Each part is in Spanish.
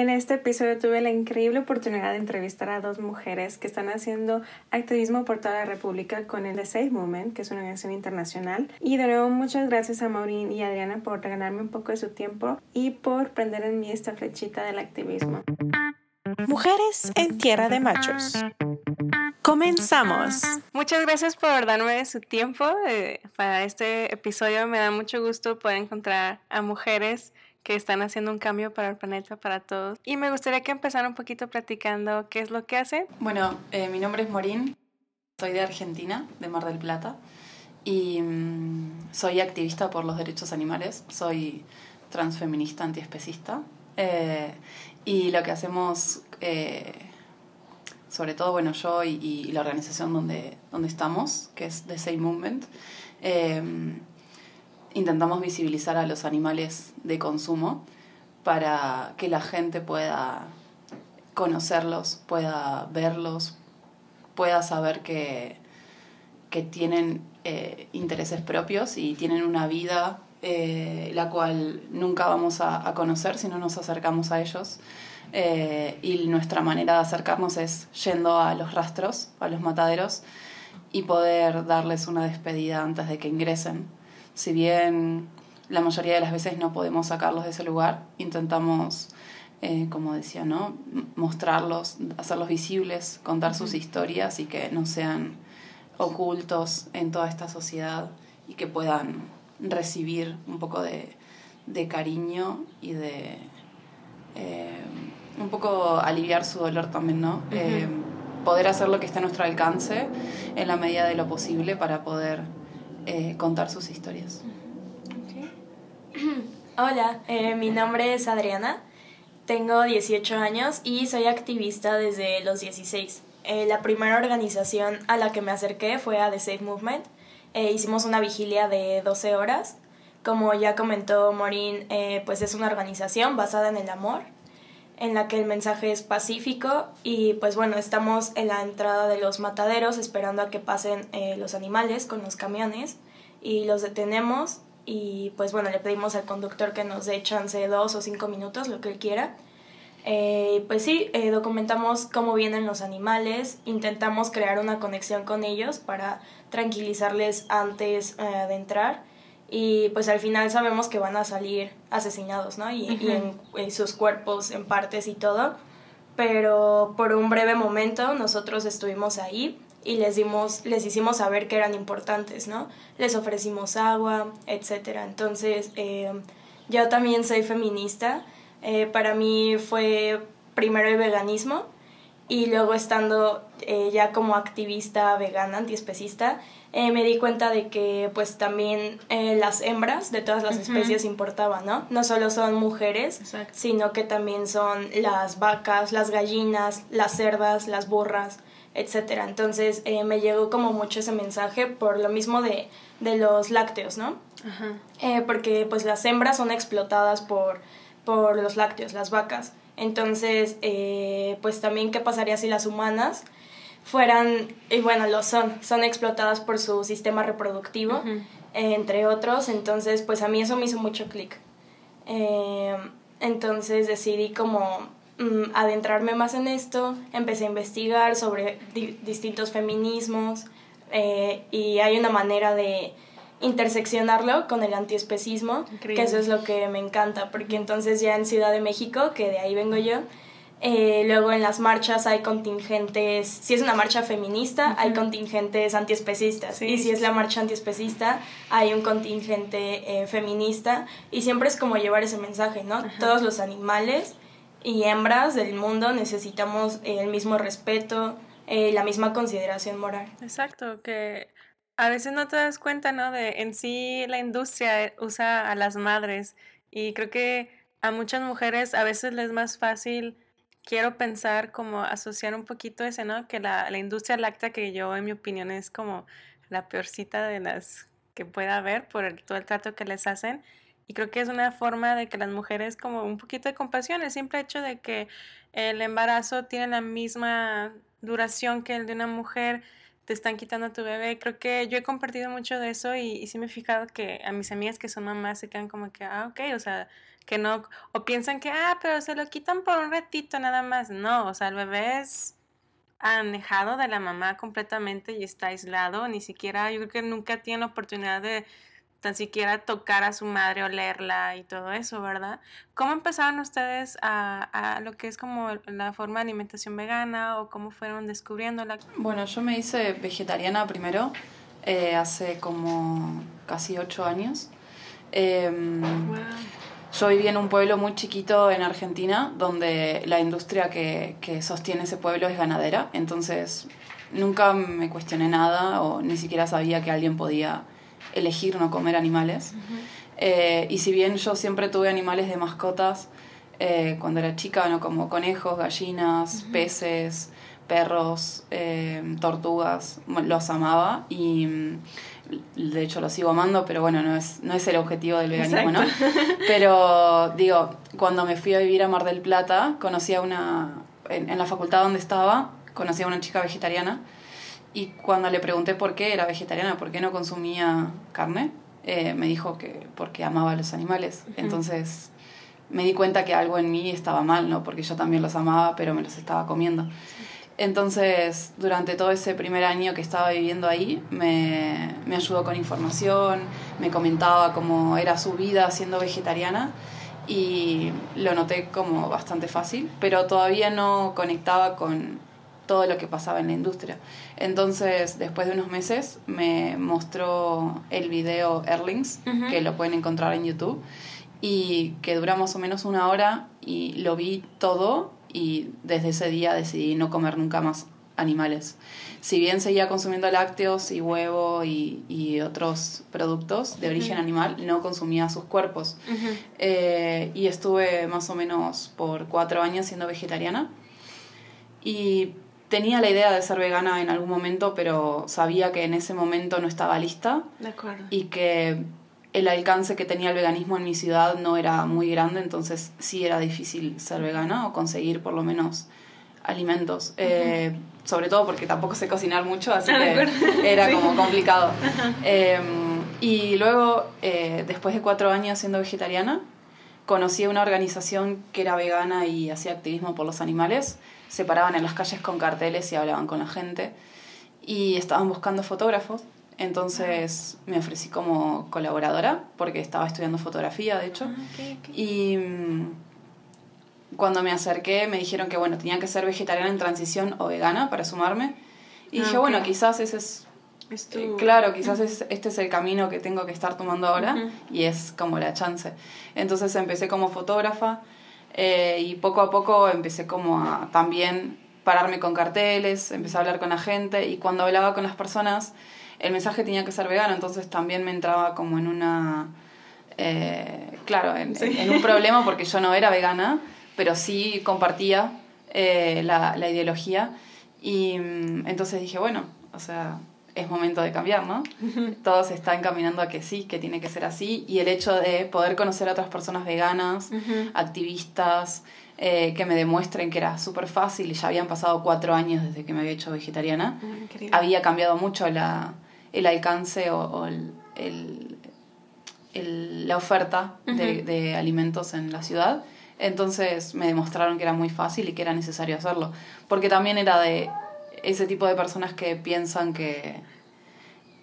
En este episodio tuve la increíble oportunidad de entrevistar a dos mujeres que están haciendo activismo por toda la República con el The Safe Movement, que es una organización internacional. Y de nuevo, muchas gracias a Maureen y Adriana por regalarme un poco de su tiempo y por prender en mí esta flechita del activismo. Mujeres en Tierra de Machos. Comenzamos. Muchas gracias por darme su tiempo. Eh, para este episodio me da mucho gusto poder encontrar a mujeres que están haciendo un cambio para el planeta, para todos. Y me gustaría que empezara un poquito platicando qué es lo que hacen. Bueno, eh, mi nombre es Morín, soy de Argentina, de Mar del Plata, y mm, soy activista por los derechos animales, soy transfeminista antiespecista. Eh, y lo que hacemos, eh, sobre todo, bueno, yo y, la organización donde, donde estamos, que es The Same Movement, intentamos visibilizar a los animales de consumo para que la gente pueda conocerlos, pueda verlos, pueda saber que, que tienen eh, intereses propios y tienen una vida eh, la cual nunca vamos a, conocer si no nos acercamos a ellos. Eh, y nuestra manera de acercarnos es yendo a los rastros, a los mataderos, y poder darles una despedida antes de que ingresen si bien la mayoría de las veces no podemos sacarlos de ese lugar, intentamos, eh, como decía, ¿no? mostrarlos, hacerlos visibles, contar sus historias y que no sean ocultos en toda esta sociedad y que puedan recibir un poco de, cariño y de eh, un poco aliviar su dolor también, ¿no? Eh, poder hacer lo que esté a nuestro alcance en la medida de lo posible para poder eh, contar sus historias. Hola, eh, mi nombre es Adriana, tengo 18 años y soy activista desde los 16. Eh, la primera organización a la que me acerqué fue a The Safe Movement. hicimos una vigilia de 12 horas. Como ya comentó Maureen, pues es una organización basada en el amor en la que el mensaje es pacífico y pues bueno, estamos en la entrada de los mataderos esperando a que pasen eh, los animales con los camiones y los detenemos y pues bueno, le pedimos al conductor que nos dé chance dos o cinco minutos, lo que él quiera. Eh, pues sí, eh, documentamos cómo vienen los animales, intentamos crear una conexión con ellos para tranquilizarles antes de entrar y pues al final sabemos que van a salir asesinados, ¿no? Y, en, sus cuerpos en partes y todo. Pero por un breve momento nosotros estuvimos ahí y les dimos, les hicimos saber que eran importantes, ¿no? Les ofrecimos agua, etcétera. Entonces, eh, yo también soy feminista. Eh, para mí fue primero el veganismo y luego estando eh, ya como activista vegana, antiespecista, eh, me di cuenta de que pues también eh, las hembras de todas las especies importaban, ¿no? No solo son mujeres, sino que también son las vacas, las gallinas, las cerdas, las burras, etcétera. Entonces eh, me llegó como mucho ese mensaje por lo mismo de, de los lácteos, ¿no? porque pues las hembras son explotadas por, por los lácteos, las vacas. Entonces, pues también qué pasaría si las humanas fueran, y bueno, lo son, son explotadas por su sistema reproductivo, entre otros, entonces pues a mí eso me hizo mucho clic. Eh, entonces decidí como mm, adentrarme más en esto, empecé a investigar sobre distintos feminismos eh, y hay una manera de interseccionarlo con el antiespecismo, que eso es lo que me encanta, porque entonces ya en Ciudad de México, que de ahí vengo yo, eh, luego en las marchas hay contingentes, si es una marcha feminista, hay contingentes antiespecistas. y si es la marcha antiespecista, hay un contingente eh, feminista. Y siempre es como llevar ese mensaje, ¿no? Todos los animales y hembras del mundo necesitamos el mismo respeto, eh, la misma consideración moral. Exacto, que a veces no te das cuenta, ¿no? De en sí la industria usa a las madres. Y creo que a muchas mujeres a veces les es más fácil quiero pensar como asociar un poquito ese, ¿no? Que la, la, industria láctea, que yo en mi opinión es como la peorcita de las que pueda haber por todo el trato que les hacen. Y creo que es una forma de que las mujeres como un poquito de compasión, el simple hecho de que el embarazo tiene la misma duración que el de una mujer, te están quitando a tu bebé. Creo que yo he compartido mucho de eso y, y sí me he fijado que a mis amigas que son mamás se quedan como que, ah, ok, o sea, que no, o piensan que, ah, pero se lo quitan por un ratito nada más. No, o sea, el bebé es alejado de la mamá completamente y está aislado, ni siquiera, yo creo que nunca tiene oportunidad de tan siquiera tocar a su madre, o leerla y todo eso, ¿verdad? ¿Cómo empezaron ustedes a, a, lo que es como la forma de alimentación vegana o cómo fueron descubriéndola? Bueno, yo me hice vegetariana primero, eh, hace como casi ocho años. Em, yo viví en un pueblo muy chiquito en Argentina, donde la industria que, que sostiene ese pueblo es ganadera, entonces nunca me cuestioné nada o ni siquiera sabía que alguien podía elegir no comer animales. Eh, y si bien yo siempre tuve animales de mascotas eh, cuando era chica, ¿no? como conejos, gallinas, peces, perros, eh, tortugas, los amaba y de hecho los sigo amando, pero bueno, no es, no es el objetivo del veganismo, ¿no? Pero digo, cuando me fui a vivir a Mar del Plata, conocí a una, en, en la facultad donde estaba, conocí a una chica vegetariana y cuando le pregunté por qué era vegetariana, por qué no consumía carne, eh, me dijo que porque amaba a los animales. Entonces me di cuenta que algo en mí estaba mal, ¿no? Porque yo también los amaba, pero me los estaba comiendo. Entonces, durante todo ese primer año que estaba viviendo ahí, me, me ayudó con información, me comentaba cómo era su vida siendo vegetariana y lo noté como bastante fácil, pero todavía no conectaba con todo lo que pasaba en la industria. Entonces, después de unos meses, me mostró el video Erlings, que lo pueden encontrar en YouTube, y que dura más o menos una hora, y lo vi todo, y desde ese día decidí no comer nunca más animales. Si bien seguía consumiendo lácteos y huevo y, otros productos de origen animal, no consumía sus cuerpos. Eh, y estuve más o menos por cuatro años siendo vegetariana. Y tenía la idea de ser vegana en algún momento, pero sabía que en ese momento no estaba lista. De acuerdo. Y que el alcance que tenía el veganismo en mi ciudad no era muy grande, entonces sí era difícil ser vegana o conseguir por lo menos alimentos. Eh, sobre todo porque tampoco sé cocinar mucho, así que era como complicado. Em, y luego, eh, después de cuatro años siendo vegetariana, conocí a una organización que era vegana y hacía activismo por los animales se paraban en las calles con carteles y hablaban con la gente y estaban buscando fotógrafos. Entonces me ofrecí como colaboradora porque estaba estudiando fotografía, de hecho. Ah, y mm, cuando me acerqué me dijeron que bueno, tenía que ser vegetariana en transición o vegana para sumarme. Y dije, ah, bueno, quizás ese es... Eh, claro, quizás este es el camino que tengo que estar tomando ahora y es como la chance. Entonces empecé como fotógrafa, eh, y poco a poco empecé como a también pararme con carteles, empecé a hablar con la gente y cuando hablaba con las personas el mensaje tenía que ser vegano, entonces también me entraba como en una... Eh, claro, en, un problema porque yo no era vegana, pero sí compartía eh, la, la ideología. Y mm, entonces dije, bueno, o sea, es momento de cambiar, ¿no? Todo se está encaminando a que sí, que tiene que ser así. Y el hecho de poder conocer a otras personas veganas, activistas, eh, que me demuestren que era súper fácil y ya habían pasado cuatro años desde que me había hecho vegetariana, ah, había cambiado mucho la, el alcance o, el, el, la oferta de, de alimentos en la ciudad. Entonces me demostraron que era muy fácil y que era necesario hacerlo. Porque también era de ese tipo de personas que piensan que,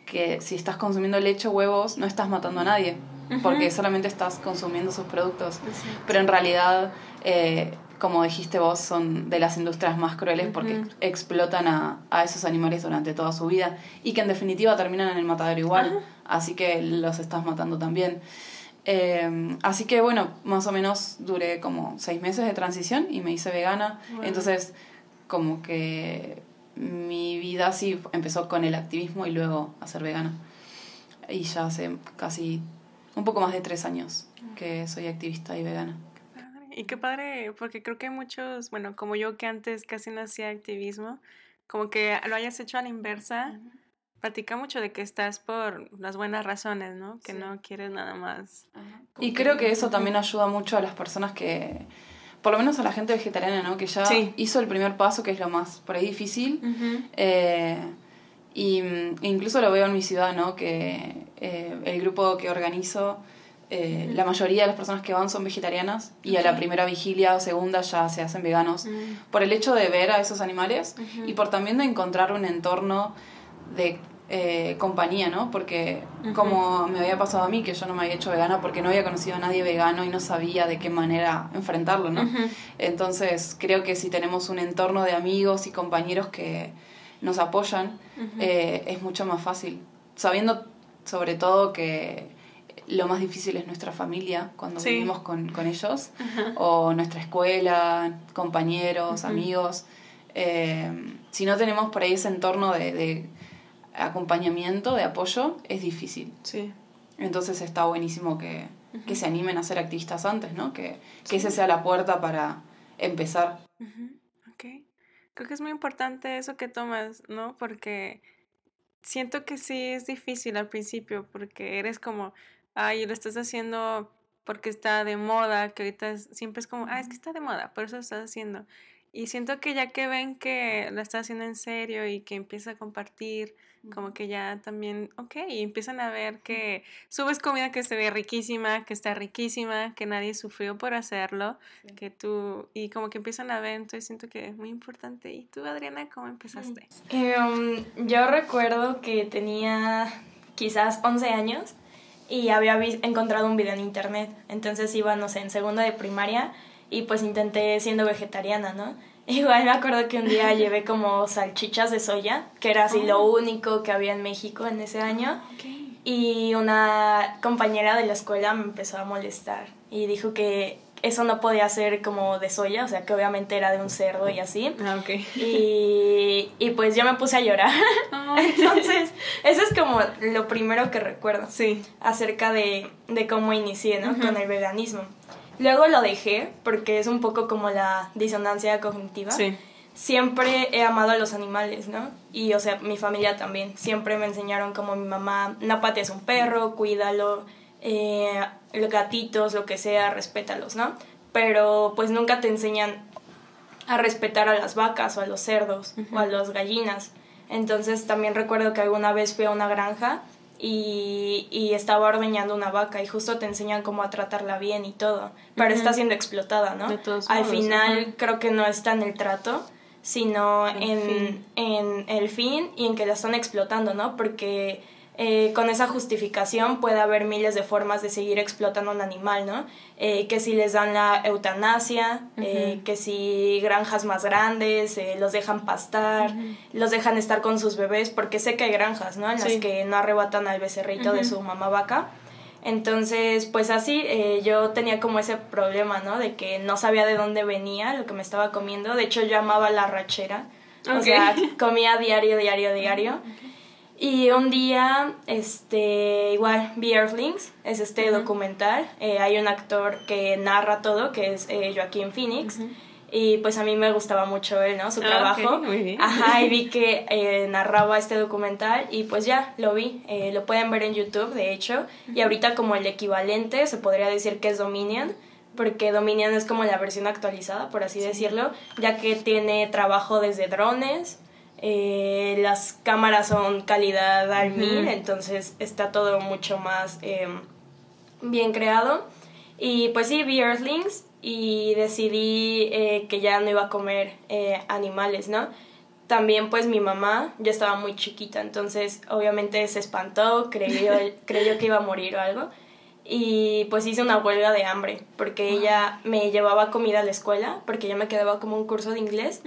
que si estás consumiendo leche o huevos no estás matando a nadie, porque solamente estás consumiendo sus productos. Pero en realidad, eh, como dijiste vos, son de las industrias más crueles porque explotan a, a, esos animales durante toda su vida y que en definitiva terminan en el matadero igual, así que los estás matando también. Eh, así que bueno, más o menos duré como seis meses de transición y me hice vegana. Entonces, como que mi vida sí empezó con el activismo y luego a ser vegana. Y ya hace casi un poco más de tres años que soy activista y vegana. Y qué padre, porque creo que hay muchos, bueno, como yo que antes casi no hacía activismo, como que lo hayas hecho a la inversa, platica mucho de que estás por las buenas razones, ¿no? Que no quieres nada más. Y creo que eso también ayuda mucho a las personas que por lo menos a la gente vegetariana, ¿no? Que ya hizo el primer paso, que es lo más por ahí difícil. eh, y incluso lo veo en mi ciudad, ¿no? Que eh, el grupo que organizo eh, la mayoría de las personas que van son vegetarianas y a la primera vigilia o segunda ya se hacen veganos Mm. por el hecho de ver a esos animales y por también de encontrar un entorno de eh, compañía, ¿no? Porque como me había pasado a mí, que yo no me había hecho vegana porque no había conocido a nadie vegano y no sabía de qué manera enfrentarlo, ¿no? Entonces creo que si tenemos un entorno de amigos y compañeros que nos apoyan, eh, es mucho más fácil. Sabiendo sobre todo que lo más difícil es nuestra familia cuando Sí. vivimos con, con ellos, o nuestra escuela, compañeros, amigos. Eh, si no tenemos por ahí ese entorno de, de acompañamiento, de apoyo, es difícil. Sí. Entonces está buenísimo que, que se animen a ser activistas antes, ¿no? Que, que esa sea la puerta para empezar. Ujú, Ok. Creo que es muy importante eso que tomas, ¿no? Porque siento que sí es difícil al principio, porque eres como, ay, lo estás haciendo porque está de moda, que ahorita es- siempre es como, ah, es que está de moda, por eso lo estás haciendo. Y siento que ya que ven que lo estás haciendo en serio y que empieza a compartir, como que ya también, ok, y empiezan a ver que subes comida que se ve riquísima, que está riquísima, que nadie sufrió por hacerlo, que tú, y como que empiezan a ver, entonces siento que es muy importante. ¿Y tú, Adriana, cómo empezaste? Em, yo recuerdo que tenía quizás 11 años y había encontrado un video en internet. Entonces iba, no sé, en segundo de primaria y pues intenté siendo vegetariana, ¿no? Igual me acuerdo que un día llevé como salchichas de soya, que era así lo único que había en México en ese año. Y una compañera de la escuela me empezó a molestar y dijo que eso no podía ser como de soya, o sea que obviamente era de un cerdo y así. Ah, ok. Y, y pues yo me puse a llorar. Entonces, eso es como lo primero que recuerdo Sí. acerca de, de cómo inicié, ¿no? Con el veganismo. Luego lo dejé porque es un poco como la disonancia cognitiva. Sí. Siempre he amado a los animales, ¿no? Y, o sea, mi familia también. Siempre me enseñaron como mi mamá, no patees un perro, cuídalo, eh, gatitos, lo que sea, respétalos, ¿no? Pero pues nunca te enseñan a respetar a las vacas o a los cerdos o a las gallinas. Entonces también recuerdo que alguna vez fui a una granja y, y estaba ordeñando una vaca y justo te enseñan cómo a tratarla bien y todo, pero está siendo explotada, ¿no? De todos Al modos, final creo que no está en el trato, sino El en, en el fin y en que la están explotando, ¿no? Porque eh, con esa justificación puede haber miles de formas de seguir explotando a un animal, ¿no? Eh, que si les dan la eutanasia, eh, que si granjas más grandes, eh, los dejan pastar, los dejan estar con sus bebés, porque sé que hay granjas, ¿no? En las que no arrebatan al becerrito de su mamá vaca. Entonces, pues así, eh, yo tenía como ese problema, ¿no? De que no sabía de dónde venía lo que me estaba comiendo. De hecho, yo amaba la rachera. O sea, comía diario, diario, diario. Y un día, este, igual, vi Earthlings, es este documental. Eh, hay un actor que narra todo, que es eh, Joaquín Phoenix. Y pues a mí me gustaba mucho él, ¿no? Su Ah, trabajo. ok, muy bien. Ajá, y vi que eh, narraba este documental y pues ya, lo vi. Eh, lo pueden ver en YouTube, de hecho. Y ahorita como el equivalente se podría decir que es Dominion, porque Dominion es como la versión actualizada, por así decirlo, ya que tiene trabajo desde drones, eh, las cámaras son calidad al mil, entonces está todo mucho más em, bien creado. Y pues sí, vi Earthlings y decidí eh, que ya no iba a comer eh, animales, ¿no? También pues mi mamá ya estaba muy chiquita, entonces obviamente se espantó, creyó, creyó que iba a morir o algo. Y pues hice una huelga de hambre, porque ella me llevaba comida a la escuela, porque yo me quedaba como un curso de inglés.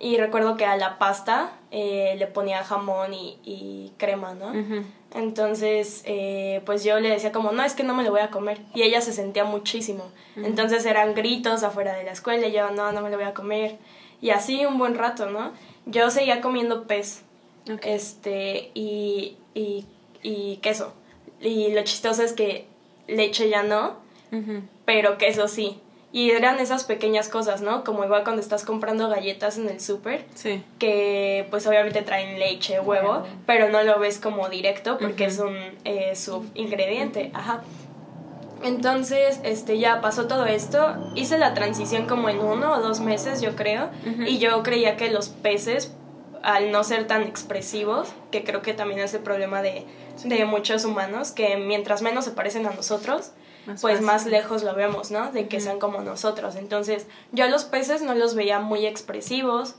Y recuerdo que a la pasta eh, le ponía jamón y, y crema, ¿no? Entonces, eh, pues yo le decía como, no, es que no me lo voy a comer. Y ella se sentía muchísimo. Entonces eran gritos afuera de la escuela y yo, no, no me lo voy a comer. Y así un buen rato, ¿no? Yo seguía comiendo pez. Ok. Este, y, y, y queso. Y lo chistoso es que leche ya no, Ujú. pero queso sí. Y eran esas pequeñas cosas, ¿no? Como igual cuando estás comprando galletas en el súper, Sí. que pues obviamente traen leche, huevo, pero no lo ves como directo porque es un eh, subingrediente, ajá. Entonces, este, ya pasó todo esto, hice la transición como en uno o dos meses, yo creo, y yo creía que los peces, al no ser tan expresivos, que creo que también es el problema de, de muchos humanos, que mientras menos se parecen a nosotros, Más pues fácil. más lejos lo vemos, ¿no? De que sean como nosotros. Entonces, yo a los peces no los veía muy expresivos,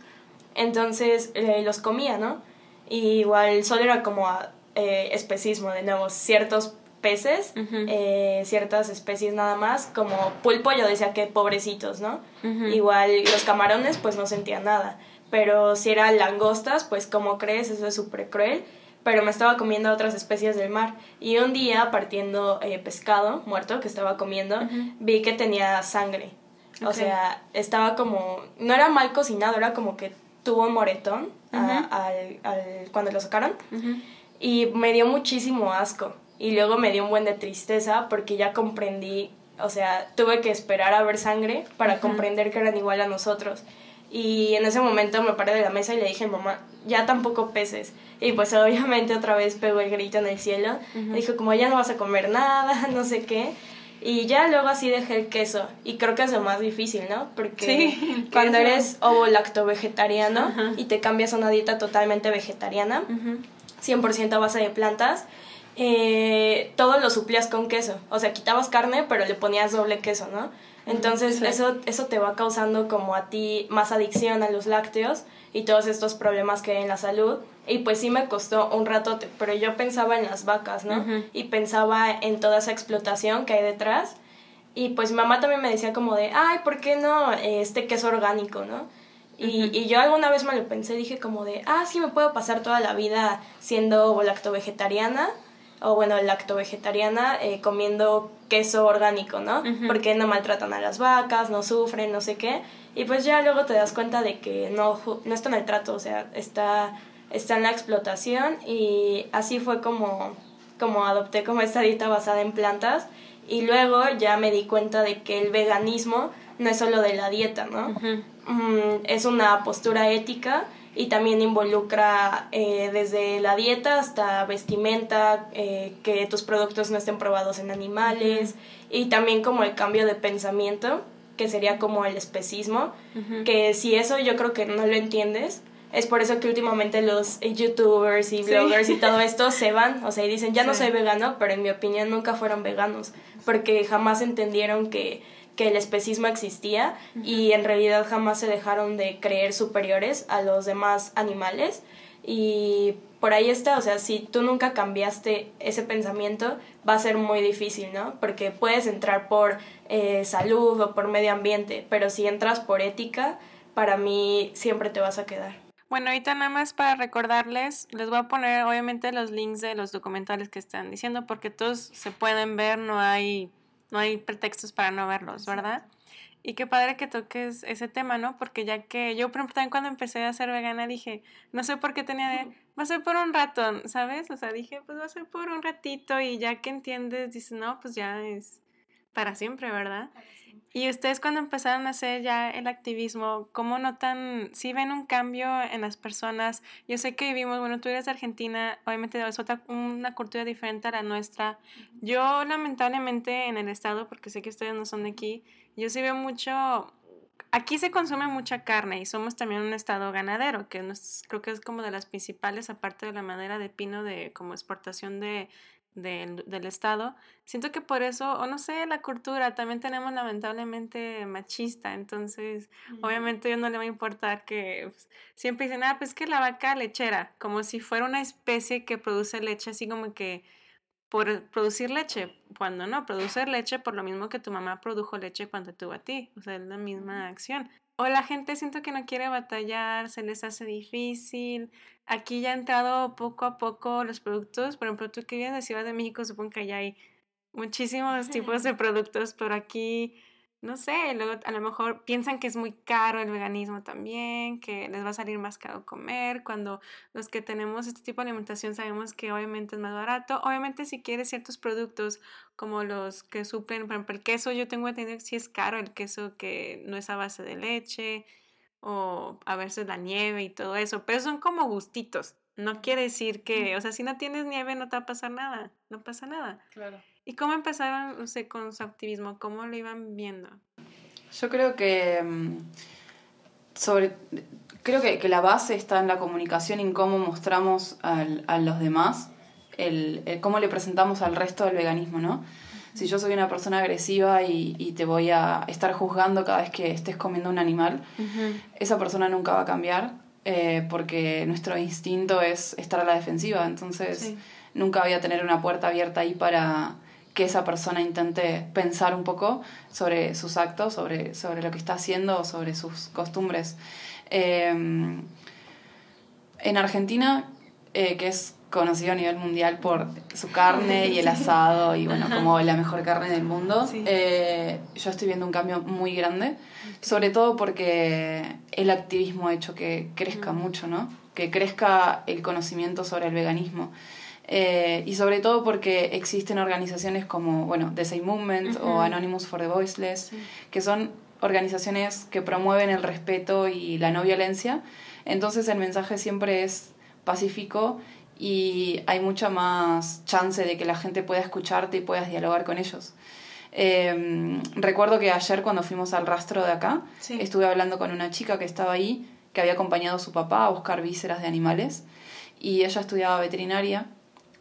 entonces eh, los comía, ¿no? Y igual solo era como a, eh, especismo, de nuevo, ciertos peces, eh, ciertas especies nada más, como pulpo yo decía que pobrecitos, ¿no? Igual los camarones pues no sentía nada, pero si eran langostas pues como crees, eso es súper cruel, pero me estaba comiendo otras especies del mar. Y un día partiendo eh, pescado muerto que estaba comiendo vi que tenía sangre, o sea, estaba como, no era mal cocinado, era como que tuvo un moretón a- al, al- cuando lo sacaron. Y me dio muchísimo asco. Y luego me dio un buen de tristeza porque ya comprendí, o sea, tuve que esperar a ver sangre para comprender que eran igual a nosotros. Y en ese momento me paré de la mesa y le dije, mamá, ya tampoco peces. Y pues obviamente otra vez pegó el grito en el cielo. Ujú. Dijo, como ya no vas a comer nada, no sé qué. Y ya luego así dejé el queso. Y creo que es lo más difícil, ¿no? Porque Sí, cuando queso. eres ovo lacto vegetariano y te cambias a una dieta totalmente vegetariana, Ujú. 100% a base de plantas, eh, todo lo suplías con queso. O sea, quitabas carne, pero le ponías doble queso, ¿no? Entonces, Sí. eso, eso te va causando como a ti más adicción a los lácteos y todos estos problemas que hay en la salud. Y pues sí me costó un ratote, pero yo pensaba en las vacas, ¿no? Y pensaba en toda esa explotación que hay detrás. Y pues mi mamá también me decía como de, ay, ¿por qué no este queso orgánico, no? Y, y yo alguna vez me lo pensé, dije como de, ah, sí, me puedo pasar toda la vida siendo lacto-vegetariana, o bueno, lacto-vegetariana, eh, comiendo queso orgánico, ¿no? Porque no maltratan a las vacas, no sufren, no sé qué. Y pues ya luego te das cuenta de que no, no está en el trato, o sea, está, está en la explotación y así fue como, como adopté como esta dieta basada en plantas. Y luego ya me di cuenta de que el veganismo no es solo de la dieta, ¿no? Mm, es una postura ética y también involucra eh, desde la dieta hasta vestimenta, eh, que tus productos no estén probados en animales y también como el cambio de pensamiento, que sería como el especismo, que si eso yo creo que no lo entiendes, es por eso que últimamente los eh, youtubers y Sí. bloggers y todo esto se van, o sea, y dicen, ya no Sí. soy vegano, pero en mi opinión nunca fueron veganos, porque jamás entendieron que, que el especismo existía y en realidad jamás se dejaron de creer superiores a los demás animales. Y por ahí está, o sea, si tú nunca cambiaste ese pensamiento, va a ser muy difícil, ¿no? Porque puedes entrar por eh, salud o por medio ambiente, pero si entras por ética, para mí siempre te vas a quedar. Bueno, ahorita nada más para recordarles, les voy a poner obviamente los links de los documentales que están diciendo porque todos se pueden ver, no hay, no hay pretextos para no verlos, ¿verdad? Y qué padre que toques ese tema, ¿no? Porque ya que yo, por ejemplo, también cuando empecé a ser vegana dije, no sé por qué tenía de, va a ser por un rato, ¿sabes? O sea, dije, pues va a ser por un ratito y ya que entiendes, dices, no, pues ya es para siempre, ¿verdad? Y ustedes cuando empezaron a hacer ya el activismo, ¿cómo notan, si ven un cambio en las personas? Yo sé que vivimos, bueno, tú eres de Argentina, obviamente es otra, una cultura diferente a la nuestra. Yo lamentablemente en el estado, porque sé que ustedes no son de aquí, yo sí veo mucho, aquí se consume mucha carne y somos también un estado ganadero, que nos, creo que es como de las principales, aparte de la madera de pino, de como exportación de, del, del estado. Siento que por eso, o no sé, la cultura también tenemos lamentablemente machista, entonces obviamente yo no le va a importar que pues, siempre dicen, ah, pues que la vaca lechera, como si fuera una especie que produce leche, así como que por producir leche, cuando no, producer leche por lo mismo que tu mamá produjo leche cuando tuvo a ti, o sea, es la misma acción. O la gente siento que no quiere batallar, se les hace difícil. Aquí ya han entrado poco a poco los productos, por ejemplo, tú que vienes de Ciudad de México, supongo que allá hay muchísimos tipos de productos, pero aquí, no sé, luego a lo mejor piensan que es muy caro el veganismo también, que les va a salir más caro comer, cuando los que tenemos este tipo de alimentación sabemos que obviamente es más barato. Obviamente si quieres ciertos productos como los que suplen, por ejemplo, el queso, yo tengo entendido que sí es caro el queso que no es a base de leche o a veces la nieve y todo eso, pero son como gustitos. No quiere decir que, o sea, si no tienes nieve no te va a pasar nada, no pasa nada. Claro. ¿Y cómo empezaron con su activismo? ¿Cómo lo iban viendo? Yo creo que mm, sobre creo que, que la base está en la comunicación y en cómo mostramos al- a los demás, el, el cómo le presentamos al resto del veganismo, ¿no? Si yo soy una persona agresiva y, y te voy a estar juzgando cada vez que estés comiendo un animal, esa persona nunca va a cambiar eh, porque nuestro instinto es estar a la defensiva. Entonces, nunca voy a tener una puerta abierta ahí para que esa persona intente pensar un poco sobre sus actos, sobre, sobre lo que está haciendo, sobre sus costumbres. Em, en Argentina, eh, que es conocido a nivel mundial por su carne y el asado y bueno, como la mejor carne del mundo, eh, yo estoy viendo un cambio muy grande, sobre todo porque el activismo ha hecho que crezca mucho, ¿no? Que crezca el conocimiento sobre el veganismo. Eh, y sobre todo porque existen organizaciones como, bueno, The Same Movement o Anonymous for the Voiceless, que son organizaciones que promueven el respeto y la no violencia. Entonces el mensaje siempre es pacífico y hay mucha más chance de que la gente pueda escucharte y puedas dialogar con ellos. Em, recuerdo que ayer cuando fuimos al rastro de acá, estuve hablando con una chica que estaba ahí, que había acompañado a su papá a buscar vísceras de animales, y ella estudiaba veterinaria,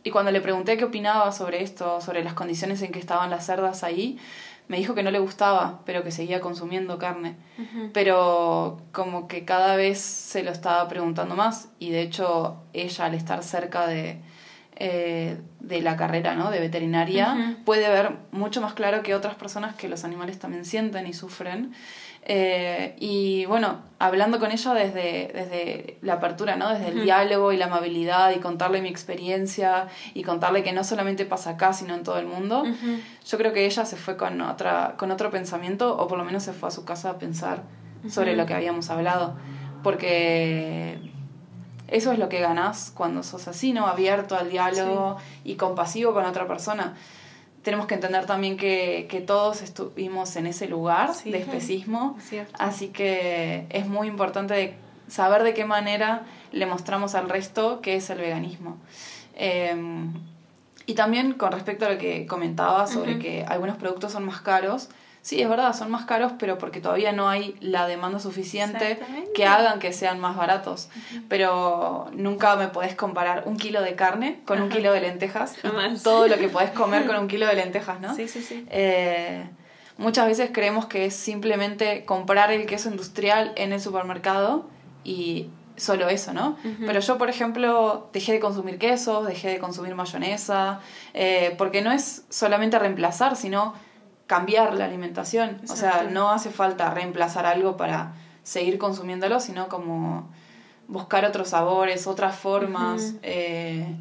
y cuando le pregunté qué opinaba sobre esto, sobre las condiciones en que estaban las cerdas ahí, me dijo que no le gustaba, pero que seguía consumiendo carne. Pero como que cada vez se lo estaba preguntando más y de hecho ella al estar cerca de, eh, de la carrera ¿no? de veterinaria puede ver mucho más claro que otras personas que los animales también sienten y sufren eh, y bueno, hablando con ella desde, desde la apertura, ¿no? Desde el diálogo y la amabilidad y contarle mi experiencia y contarle que no solamente pasa acá, sino en todo el mundo, yo creo que ella se fue con, otra, con otro pensamiento o por lo menos se fue a su casa a pensar sobre lo que habíamos hablado. Porque eso es lo que ganás cuando sos así, ¿no? Abierto al diálogo y compasivo con otra persona tenemos que entender también que, que todos estuvimos en ese lugar de especismo, así que es muy importante saber de qué manera le mostramos al resto qué es el veganismo. Em, y también con respecto a lo que comentaba sobre que algunos productos son más caros, Sí, es verdad, son más caros, pero porque todavía no hay la demanda suficiente que hagan que sean más baratos. Pero nunca me podés comparar un kilo de carne con un kilo de lentejas. Todo lo que podés comer con un kilo de lentejas, ¿no? Sí, sí, sí. Eh, muchas veces creemos que es simplemente comprar el queso industrial en el supermercado y solo eso, ¿no? Pero yo, por ejemplo, dejé de consumir quesos, dejé de consumir mayonesa, eh, porque no es solamente reemplazar, sino cambiar la alimentación. O sea, no hace falta reemplazar algo para seguir consumiéndolo, sino como buscar otros sabores, otras formas. Eh,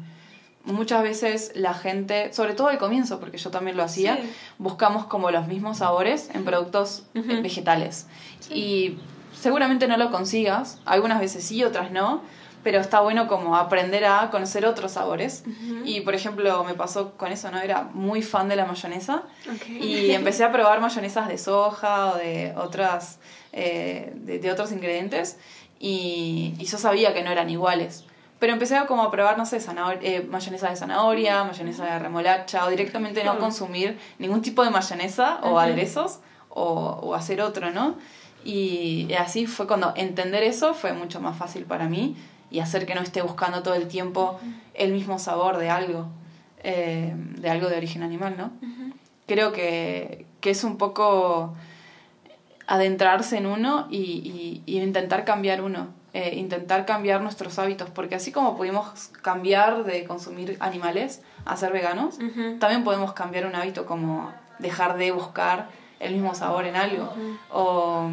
muchas veces la gente, sobre todo al comienzo, porque yo también lo hacía, buscamos como los mismos sabores en productos vegetales. Y seguramente no lo consigas, algunas veces sí, otras no, pero está bueno como aprender a conocer otros sabores. Y por ejemplo, me pasó con eso, ¿no? Era muy fan de la mayonesa y empecé a probar mayonesas de soja o de otras, eh, de, otros ingredientes y, y, yo sabía que no eran iguales. Pero empecé a como a probar, no sé, eh, mayonesa de zanahoria, mayonesa de remolacha, o directamente no consumir ningún tipo de mayonesa o aderezos, o, o hacer otro, ¿no? Y así fue cuando entender eso fue mucho más fácil para mí y hacer que no esté buscando todo el tiempo el mismo sabor de algo, eh, de algo de origen animal, ¿no? Creo que, que, es un poco adentrarse en uno y, y, intentar cambiar uno, eh, intentar cambiar nuestros hábitos, porque así como pudimos cambiar de consumir animales a ser veganos, también podemos cambiar un hábito como dejar de buscar el mismo sabor en algo. O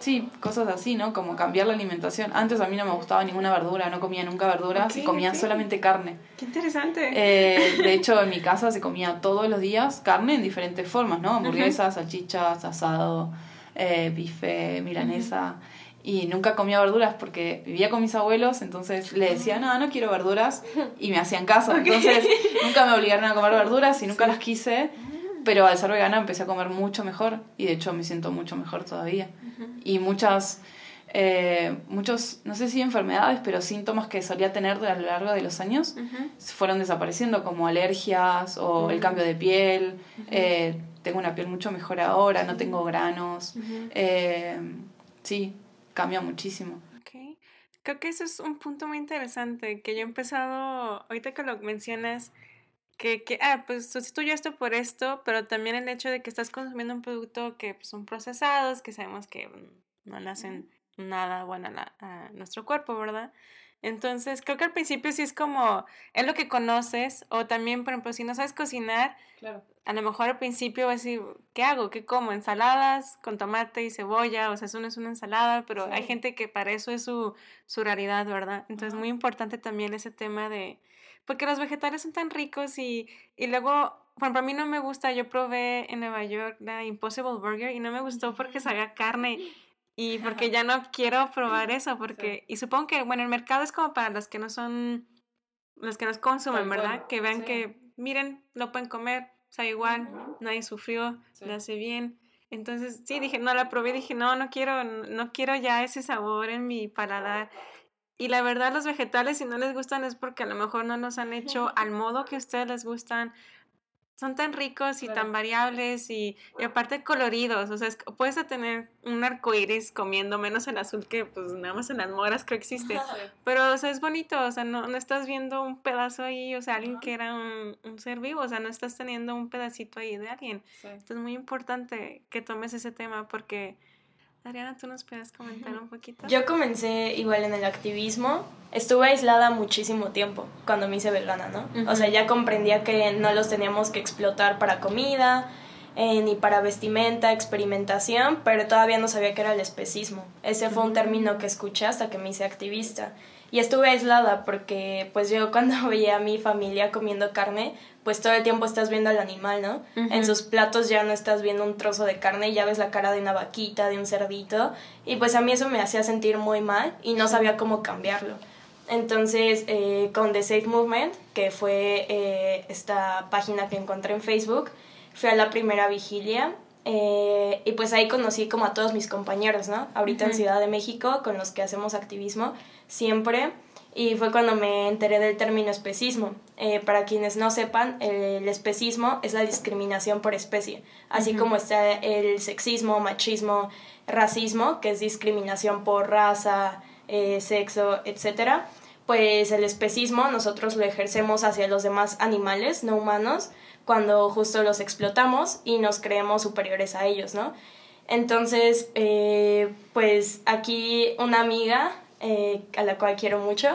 Sí, cosas así, ¿no? Como cambiar la alimentación. Antes a mí no me gustaba ninguna verdura, no comía nunca verduras y comía solamente carne. Qué interesante. Eh, de hecho, en mi casa se comía todos los días carne en diferentes formas, ¿no? Hamburguesas, salchichas, asado, eh, bife, milanesa. Y nunca comía verduras porque vivía con mis abuelos, entonces le decía, no, no quiero verduras, y me hacían caso. Entonces nunca me obligaron a comer verduras y nunca las quise. Pero al ser vegana empecé a comer mucho mejor y de hecho me siento mucho mejor todavía. Y muchas, eh, muchos, no sé si enfermedades, pero síntomas que solía tener a lo largo de los años fueron desapareciendo, como alergias o el cambio de piel. Eh, tengo una piel mucho mejor ahora, no tengo granos. Eh, sí, cambia muchísimo. Creo que eso es un punto muy interesante que yo he empezado, ahorita que lo mencionas, que, que, ah, pues sustituyo esto por esto, pero también el hecho de que estás consumiendo un producto que pues, son procesados, que sabemos que mm, no le hacen nada bueno a, nuestro cuerpo, ¿verdad? Entonces, creo que al principio sí es como, es lo que conoces, o también, por ejemplo, si no sabes cocinar, claro. a lo mejor al principio vas a decir, ¿qué hago? ¿Qué como? Ensaladas con tomate y cebolla, o sea, eso no es una ensalada, pero hay gente que para eso es su, su realidad, ¿verdad? Entonces, muy importante también ese tema de, porque los vegetales son tan ricos y, y luego, bueno, para mí no me gusta, yo probé en Nueva York la Impossible Burger y no me gustó porque sabía carne y porque ya no quiero probar eso, porque, y supongo que, bueno, el mercado es como para los que no son, los que nos consumen, ¿verdad? que vean que, miren, lo pueden comer, o sea, igual, nadie sufrió, le hace bien. Entonces, sí, dije, no, la probé, dije, no, no quiero, no quiero ya ese sabor en mi paladar. Y la verdad, los vegetales, si no les gustan, es porque a lo mejor no los han hecho al modo que a ustedes les gustan son tan ricos y tan variables y, aparte coloridos. O sea, puedes tener un arco iris comiendo menos el azul que pues nada más en las moras creo que existe. Pero, o sea, es bonito. O sea, no, no estás viendo un pedazo ahí, o sea, alguien que era un, un, ser vivo. O sea, no estás teniendo un pedacito ahí de alguien. Entonces es muy importante que tomes ese tema porque Adriana, ¿tú nos puedes comentar un poquito? Yo comencé igual en el activismo. Estuve aislada muchísimo tiempo cuando me hice vegana, ¿no? O sea, ya comprendía que no los teníamos que explotar para comida, eh, ni para vestimenta, experimentación, pero todavía no sabía qué era el especismo. Ese fue un término que escuché hasta que me hice activista. Y estuve aislada porque pues yo cuando veía a mi familia comiendo carne, pues todo el tiempo estás viendo al animal, ¿no? En sus platos ya no estás viendo un trozo de carne, ya ves la cara de una vaquita, de un cerdito, y pues a mí eso me hacía sentir muy mal y no sabía cómo cambiarlo. Entonces, eh, con The Safe Movement, que fue eh, esta página que encontré en Facebook, fui a la primera vigilia eh, y pues ahí conocí como a todos mis compañeros, ¿no? Ahorita en Ciudad de México, con los que hacemos activismo, siempre y fue cuando me enteré del término especismo. Eh, para quienes no sepan, el especismo es la discriminación por especie, así como está el sexismo, machismo, racismo, que es discriminación por raza, eh, sexo, etc. Pues el especismo nosotros lo ejercemos hacia los demás animales no humanos cuando justo los explotamos y nos creemos superiores a ellos, ¿no? Entonces, eh, pues aquí una amiga eh, a la cual quiero mucho,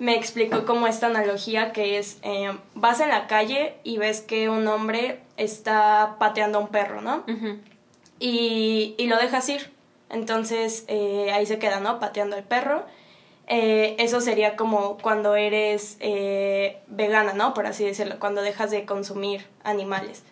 me explicó como esta analogía que es, eh, vas en la calle y ves que un hombre está pateando a un perro, ¿no? y, y, lo dejas ir. Entonces eh, ahí se queda, ¿no? Pateando al perro. eso sería como cuando eres vegana, ¿no? Por así decirlo, cuando dejas de consumir animales.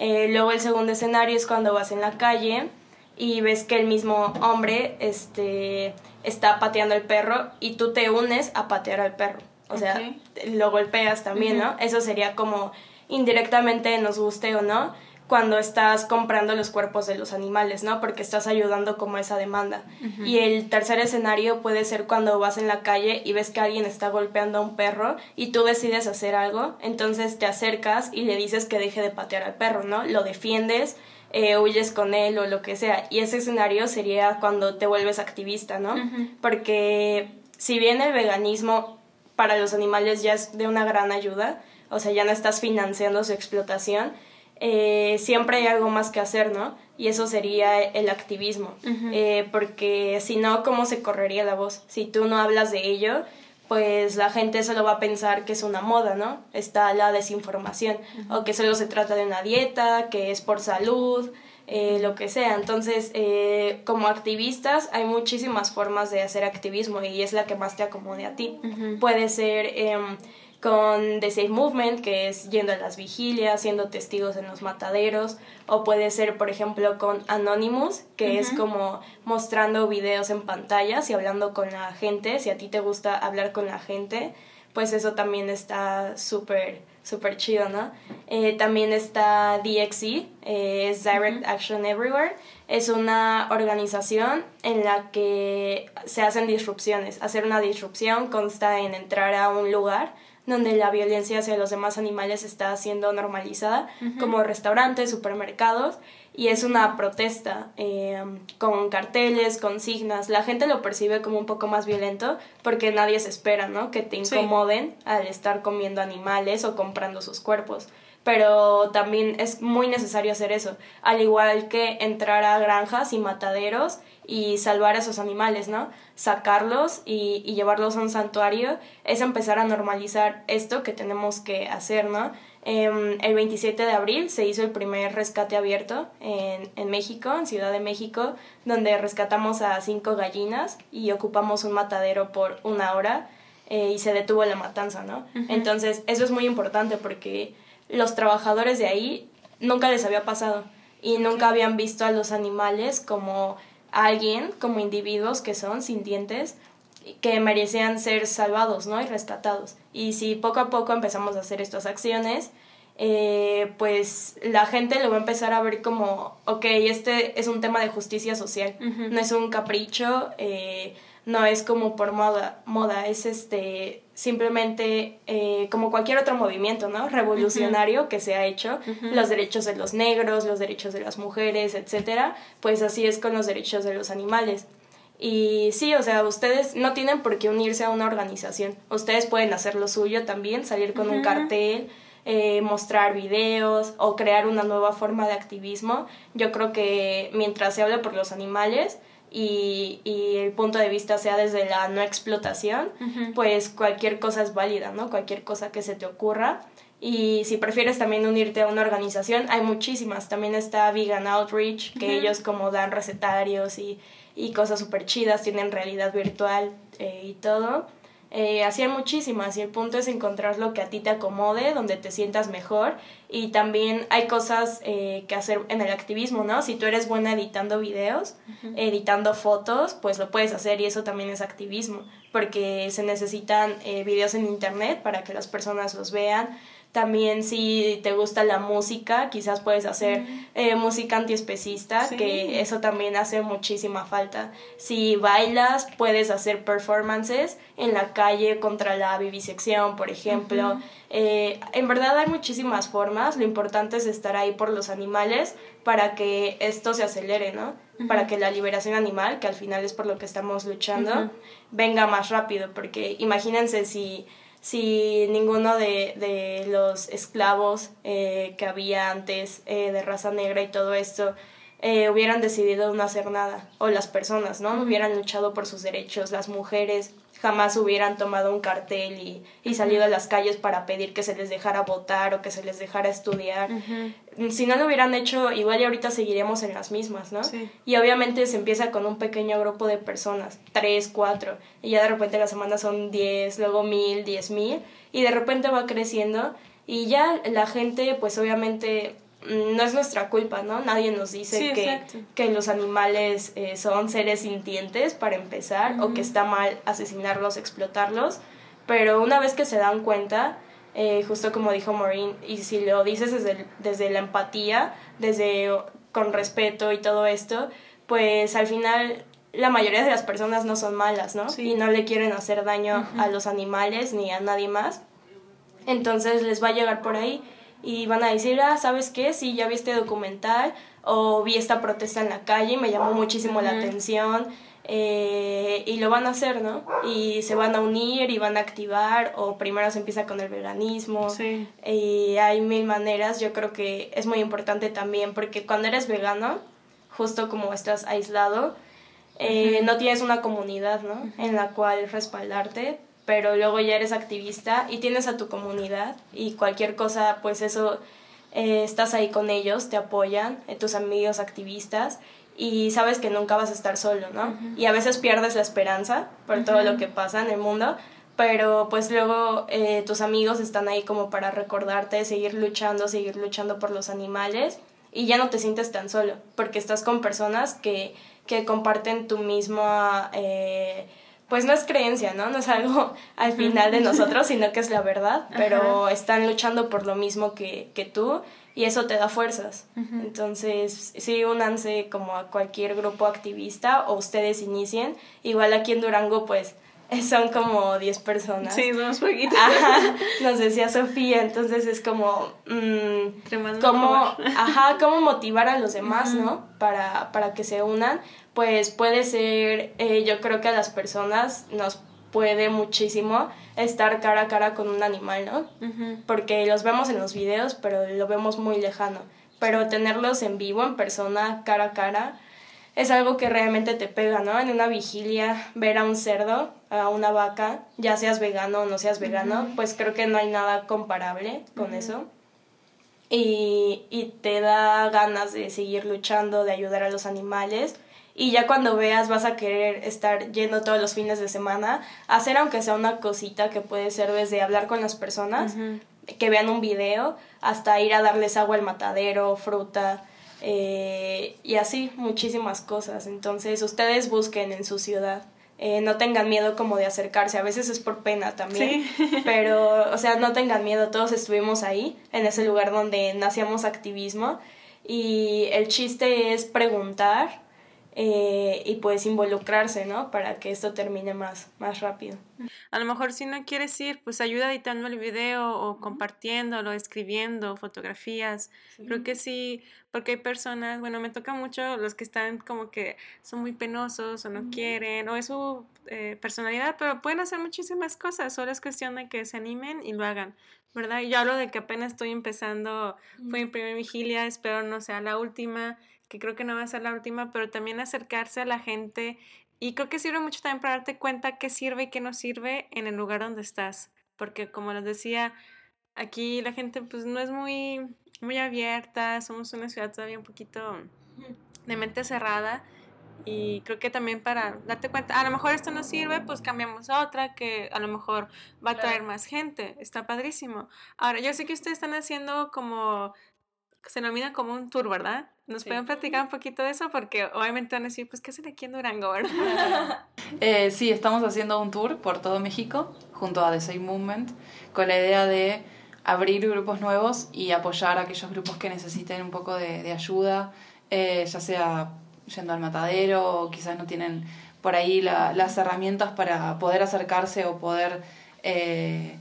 luego el segundo escenario es cuando vas en la calle y ves que el mismo hombre, este está pateando al perro y tú te unes a patear al perro. O sea, lo golpeas también, ¿no? Eso sería como indirectamente nos guste o no cuando estás comprando los cuerpos de los animales, ¿no? Porque estás ayudando como esa demanda. Y el tercer escenario puede ser cuando vas en la calle y ves que alguien está golpeando a un perro y tú decides hacer algo, entonces te acercas y le dices que deje de patear al perro, ¿no? Lo defiendes eh, huyes con él o lo que sea. Y ese escenario sería cuando te vuelves activista, ¿no? Porque si bien el veganismo para los animales ya es de una gran ayuda, o sea, ya no estás financiando su explotación, eh, siempre hay algo más que hacer, ¿no? Y eso sería el activismo, eh, porque si no, ¿cómo se correría la voz? Si tú no hablas de ello, pues la gente solo va a pensar que es una moda, ¿no? Está la desinformación, o que solo se trata de una dieta, que es por salud, eh, lo que sea. Entonces, eh, como activistas, hay muchísimas formas de hacer activismo y es la que más te acomode a ti. Puede ser... Em, con The Safe Movement, que es yendo a las vigilias, siendo testigos en los mataderos, o puede ser, por ejemplo, con Anonymous, que es como mostrando videos en pantallas y hablando con la gente, si a ti te gusta hablar con la gente, pues eso también está súper, súper chido, ¿no? Eh, también está DXE, eh, es Direct Action Everywhere, es una organización en la que se hacen disrupciones. Hacer una disrupción consta en entrar a un lugar, donde la violencia hacia los demás animales está siendo normalizada, como restaurantes, supermercados, y es una protesta eh, con carteles, consignas. La gente lo percibe como un poco más violento porque nadie se espera, ¿no? Que te incomoden al estar comiendo animales o comprando sus cuerpos. Pero también es muy necesario hacer eso, al igual que entrar a granjas y mataderos y salvar a esos animales, ¿no? Sacarlos y, y llevarlos a un santuario es empezar a normalizar esto que tenemos que hacer, ¿no? Em, el 27 de abril se hizo el primer rescate abierto en, en, México, en Ciudad de México, donde rescatamos a cinco gallinas y ocupamos un matadero por una hora eh, y se detuvo la matanza, ¿no? Entonces, eso es muy importante porque los trabajadores de ahí nunca les había pasado y nunca habían visto a los animales como alguien, como individuos que son sintientes que merecían ser salvados, ¿no? Y rescatados. Y si poco a poco empezamos a hacer estas acciones, eh, pues la gente lo va a empezar a ver como, ok, este es un tema de justicia social, no es un capricho, eh, no es como por moda, moda es este simplemente eh, como cualquier otro movimiento, ¿no? Revolucionario que se ha hecho, los derechos de los negros, los derechos de las mujeres, etcétera, pues así es con los derechos de los animales. Y sí, o sea, ustedes no tienen por qué unirse a una organización. Ustedes pueden hacer lo suyo también, salir con un cartel, eh, mostrar videos o crear una nueva forma de activismo. Yo creo que mientras se hable por los animales y, y el punto de vista sea desde la no explotación, pues cualquier cosa es válida, ¿no? Cualquier cosa que se te ocurra. Y si prefieres también unirte a una organización, hay muchísimas. También está Vegan Outreach, que ellos como dan recetarios y y cosas súper chidas, tienen realidad virtual eh, y todo. Eh, así hay muchísimas y el punto es encontrar lo que a ti te acomode, donde te sientas mejor. Y también hay cosas eh, que hacer en el activismo, ¿no? Si tú eres buena editando videos, editando fotos, pues lo puedes hacer y eso también es activismo, porque se necesitan videos en internet para que las personas los vean, también si te gusta la música, quizás puedes hacer eh, música antiespecista, que eso también hace muchísima falta. Si bailas, puedes hacer performances en la calle contra la vivisección, por ejemplo. Eh, en verdad hay muchísimas formas, lo importante es estar ahí por los animales para que esto se acelere, ¿no? Para que la liberación animal, que al final es por lo que estamos luchando, venga más rápido, porque imagínense si si ninguno de, de los esclavos eh, que había antes eh, de raza negra y todo esto eh, hubieran decidido no hacer nada, o las personas, ¿no? Hubieran luchado por sus derechos, las mujeres jamás hubieran tomado un cartel y, y salido a las calles para pedir que se les dejara votar o que se les dejara estudiar. Si no lo hubieran hecho, igual y ahorita seguiríamos en las mismas, ¿no? Y obviamente se empieza con un pequeño grupo de personas, tres, cuatro, y ya de repente la semana son diez, luego mil, diez mil, y de repente va creciendo y ya la gente pues obviamente no es nuestra culpa, ¿no? Nadie nos dice que, que, los animales eh, son seres sintientes, para empezar, o que está mal asesinarlos, explotarlos, pero una vez que se dan cuenta, eh, justo como dijo Maureen, y si lo dices desde, desde la empatía, desde con respeto y todo esto, pues al final la mayoría de las personas no son malas, ¿no? Y no le quieren hacer daño a los animales ni a nadie más. Entonces les va a llegar por ahí y van a decir, ah, ¿sabes qué? Sí, ya vi este documental o vi esta protesta en la calle y me llamó muchísimo la atención eh, y lo van a hacer, ¿no? Y se van a unir y van a activar o primero se empieza con el veganismo sí. y hay mil maneras, yo creo que es muy importante también porque cuando eres vegano, justo como estás aislado, eh, no tienes una comunidad, ¿no? En la cual respaldarte, pero luego ya eres activista y tienes a tu comunidad y cualquier cosa, pues eso, eh, estás ahí con ellos, te apoyan, eh, tus amigos activistas y sabes que nunca vas a estar solo, ¿no? Y a veces pierdes la esperanza por todo lo que pasa en el mundo, pero pues luego eh, tus amigos están ahí como para recordarte, seguir luchando, seguir luchando por los animales y ya no te sientes tan solo, porque estás con personas que, que comparten tu misma... Eh, pues no es creencia, ¿no? No es algo al final de nosotros, sino que es la verdad, pero están luchando por lo mismo que, que tú y eso te da fuerzas. Entonces, sí, únanse como a cualquier grupo activista o ustedes inicien. Igual aquí en Durango, pues son como 10 personas. Sí, somos poquitos. Ajá, nos decía Sofía, entonces es como, mm, cómo, ajá, cómo motivar a los demás, ¿no? Para, para que se unan, pues puede ser, eh, yo creo que a las personas nos puede muchísimo estar cara a cara con un animal, ¿no? Porque los vemos en los videos, pero lo vemos muy lejano. Pero tenerlos en vivo, en persona, cara a cara, es algo que realmente te pega, ¿no? En una vigilia, ver a un cerdo, a una vaca, ya seas vegano o no seas vegano, pues creo que no hay nada comparable con eso. Y, y te da ganas de seguir luchando, de ayudar a los animales. Y ya cuando veas vas a querer estar yendo todos los fines de semana, hacer aunque sea una cosita que puede ser desde hablar con las personas, que vean un video, hasta ir a darles agua al matadero, fruta, eh, y así muchísimas cosas. Entonces ustedes busquen en su ciudad. Eh, no tengan miedo como de acercarse, a veces es por pena también, pero, o sea, no tengan miedo, todos estuvimos ahí, en ese lugar donde nacíamos activismo, y el chiste es preguntar eh, y pues involucrarse, ¿no? Para que esto termine más, más rápido. A lo mejor si no quieres ir, pues ayuda editando el video o compartiéndolo, escribiendo fotografías. Creo que sí, porque hay personas, bueno, me toca mucho los que están como que son muy penosos o no quieren, o es su eh, personalidad, pero pueden hacer muchísimas cosas, solo es cuestión de que se animen y lo hagan. ¿Verdad? Yo hablo de que apenas estoy empezando, fue mi primera vigilia, espero no sea la última, que creo que no va a ser la última, pero también acercarse a la gente y creo que sirve mucho también para darte cuenta qué sirve y qué no sirve en el lugar donde estás, porque como les decía, aquí la gente pues no es muy, muy abierta, somos una ciudad todavía un poquito de mente cerrada y creo que también para darte cuenta, a lo mejor esto no sirve, pues cambiamos a otra que a lo mejor va a traer más gente, está padrísimo. Ahora, yo sé que ustedes están haciendo como se denomina como un tour, ¿verdad? ¿Nos pueden platicar un poquito de eso? Porque obviamente van a decir, pues, ¿qué hacen aquí en Durango, verdad? eh, sí, estamos haciendo un tour por todo México junto a The Same Movement con la idea de abrir grupos nuevos y apoyar a aquellos grupos que necesiten un poco de, de ayuda, eh, ya sea yendo al matadero o quizás no tienen por ahí la, las herramientas para poder acercarse o poder... Eh,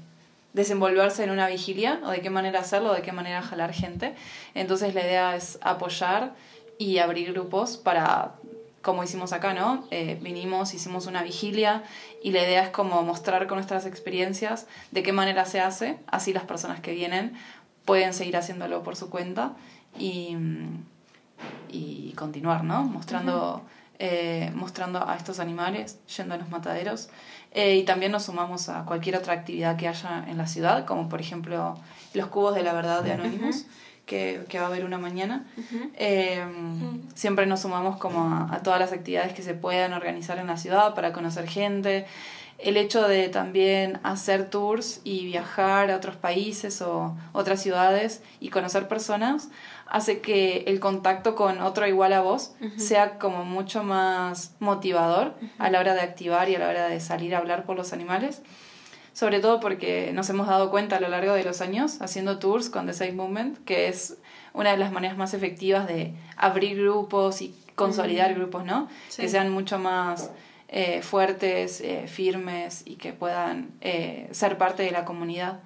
desenvolverse en una vigilia o de qué manera hacerlo, o de qué manera jalar gente. Entonces la idea es apoyar y abrir grupos para, como hicimos acá, ¿no? Eh, vinimos, hicimos una vigilia y la idea es como mostrar con nuestras experiencias de qué manera se hace, así las personas que vienen pueden seguir haciéndolo por su cuenta y, y continuar, ¿no? Mostrando... Eh, mostrando a estos animales, yendo a los mataderos. Eh, y también nos sumamos a cualquier otra actividad que haya en la ciudad, como por ejemplo los cubos de la verdad de Anonymous. Que, que, va a haber una mañana. Eh, siempre nos sumamos como a, todas las actividades que se puedan organizar en la ciudad para conocer gente. El hecho de también hacer tours y viajar a otros países o otras ciudades y conocer personas hace que el contacto con otro igual a vos sea como mucho más motivador a la hora de activar y a la hora de salir a hablar por los animales. Sobre todo porque nos hemos dado cuenta a lo largo de los años haciendo tours con The Safe Movement, que es una de las maneras más efectivas de abrir grupos y consolidar grupos, ¿no? Que sean mucho más eh, fuertes, eh, firmes y que puedan eh, ser parte de la comunidad.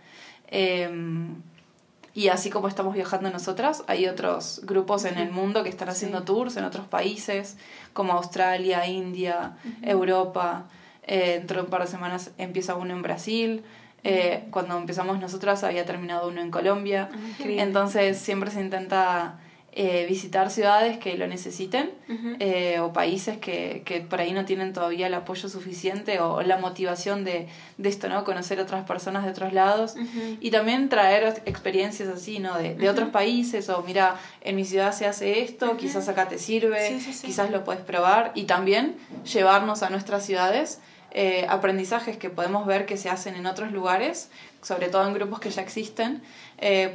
Y así como estamos viajando nosotras, hay otros grupos en el mundo que están haciendo tours en otros países, como Australia, India, Europa. Eh, dentro de un par de semanas empieza uno en Brasil. Eh, cuando empezamos nosotras había terminado uno en Colombia. Entonces siempre se intenta eh, visitar ciudades que lo necesiten eh, o países que, que, por ahí no tienen todavía el apoyo suficiente o, la motivación de, de, esto, ¿no? Conocer otras personas de otros lados y también traer experiencias así, ¿no? De, de otros países o mira, en mi ciudad se hace esto, quizás acá te sirve, quizás lo puedes probar y también llevarnos a nuestras ciudades. Eh, aprendizajes que podemos ver que se hacen en otros lugares, sobre todo en grupos que ya existen.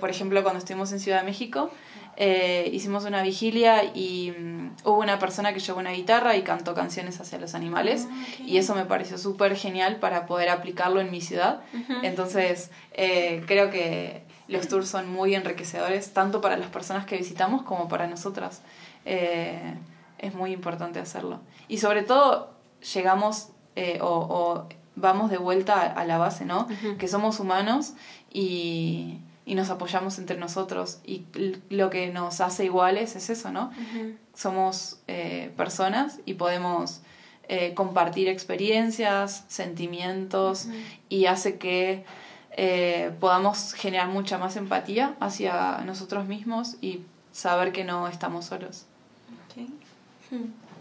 por ejemplo, cuando estuvimos en Ciudad de México, eh, hicimos una vigilia y mm, hubo una persona que llevó una guitarra y cantó canciones hacia los animales ah, y eso me pareció súper genial para poder aplicarlo en mi ciudad. Entonces eh, creo que los tours son muy enriquecedores tanto para las personas que visitamos como para nosotras. Eh, es muy importante hacerlo. Y sobre todo llegamos o, o vamos de vuelta a, la base, ¿no? Que somos humanos y, y, nos apoyamos entre nosotros. Y lo que nos hace iguales es eso, ¿no? Somos eh, personas y podemos eh, compartir experiencias, sentimientos y hace que eh, podamos generar mucha más empatía hacia nosotros mismos y saber que no estamos solos.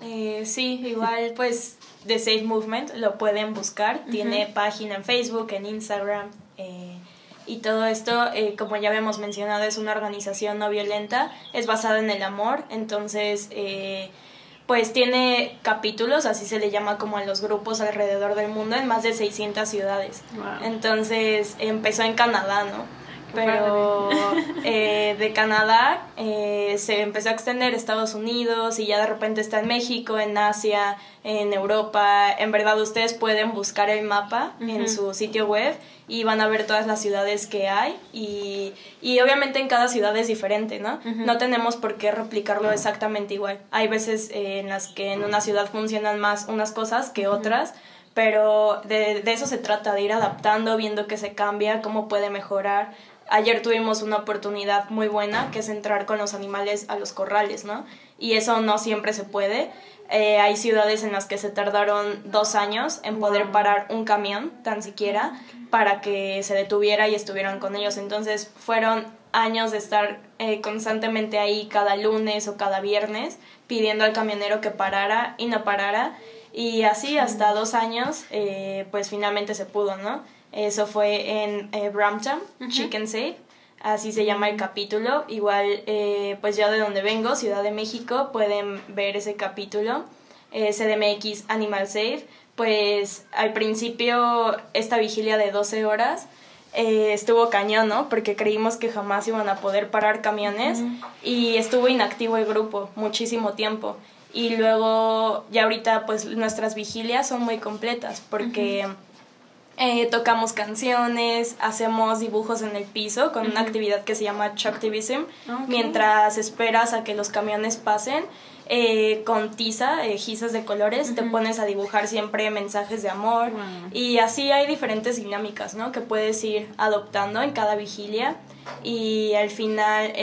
Eh, sí, igual pues The Safe Movement lo pueden buscar, tiene página en Facebook, en Instagram eh, y todo esto, eh, como ya habíamos mencionado, es una organización no violenta, es basada en el amor, entonces pues tiene capítulos, así se le llama como a los grupos alrededor del mundo, en más de 600 ciudades. Entonces empezó en Canadá, ¿no? Pero eh, de Canadá eh, se empezó a extender a Estados Unidos y ya de repente está en México, en Asia, en Europa. En verdad ustedes pueden buscar el mapa en su sitio web y van a ver todas las ciudades que hay y, y obviamente en cada ciudad es diferente, ¿no? No tenemos por qué replicarlo exactamente igual. Hay veces eh, en las que en una ciudad funcionan más unas cosas que otras pero de, de, eso se trata, de ir adaptando, viendo qué se cambia, cómo puede mejorar. Ayer tuvimos una oportunidad muy buena que es entrar con los animales a los corrales, ¿no? Y eso no siempre se puede. Eh, hay ciudades en las que se tardaron dos años en poder parar un camión, tan siquiera, para que se detuviera y estuvieran con ellos. Entonces fueron años de estar eh, constantemente ahí cada lunes o cada viernes pidiendo al camionero que parara y no parara. Y así hasta dos años, eh, pues finalmente se pudo, ¿no? Eso fue en eh, Brampton, Chicken Safe, así se llama el capítulo. Igual, eh, pues yo de donde vengo, Ciudad de México, pueden ver ese capítulo, eh, CDMX Animal Safe. Pues al principio esta vigilia de 12 horas eh, estuvo cañón, ¿no? Porque creímos que jamás iban a poder parar camiones y estuvo inactivo el grupo muchísimo tiempo. Y luego, ya ahorita, pues nuestras vigilias son muy completas porque... Eh, tocamos canciones, hacemos dibujos en el piso con una actividad que se llama Chucktivism. Mientras esperas a que los camiones pasen, eh, con tiza, eh, gizas de colores, te pones a dibujar siempre mensajes de amor. Y así hay diferentes dinámicas, ¿no? Que puedes ir adoptando en cada vigilia. Y al final,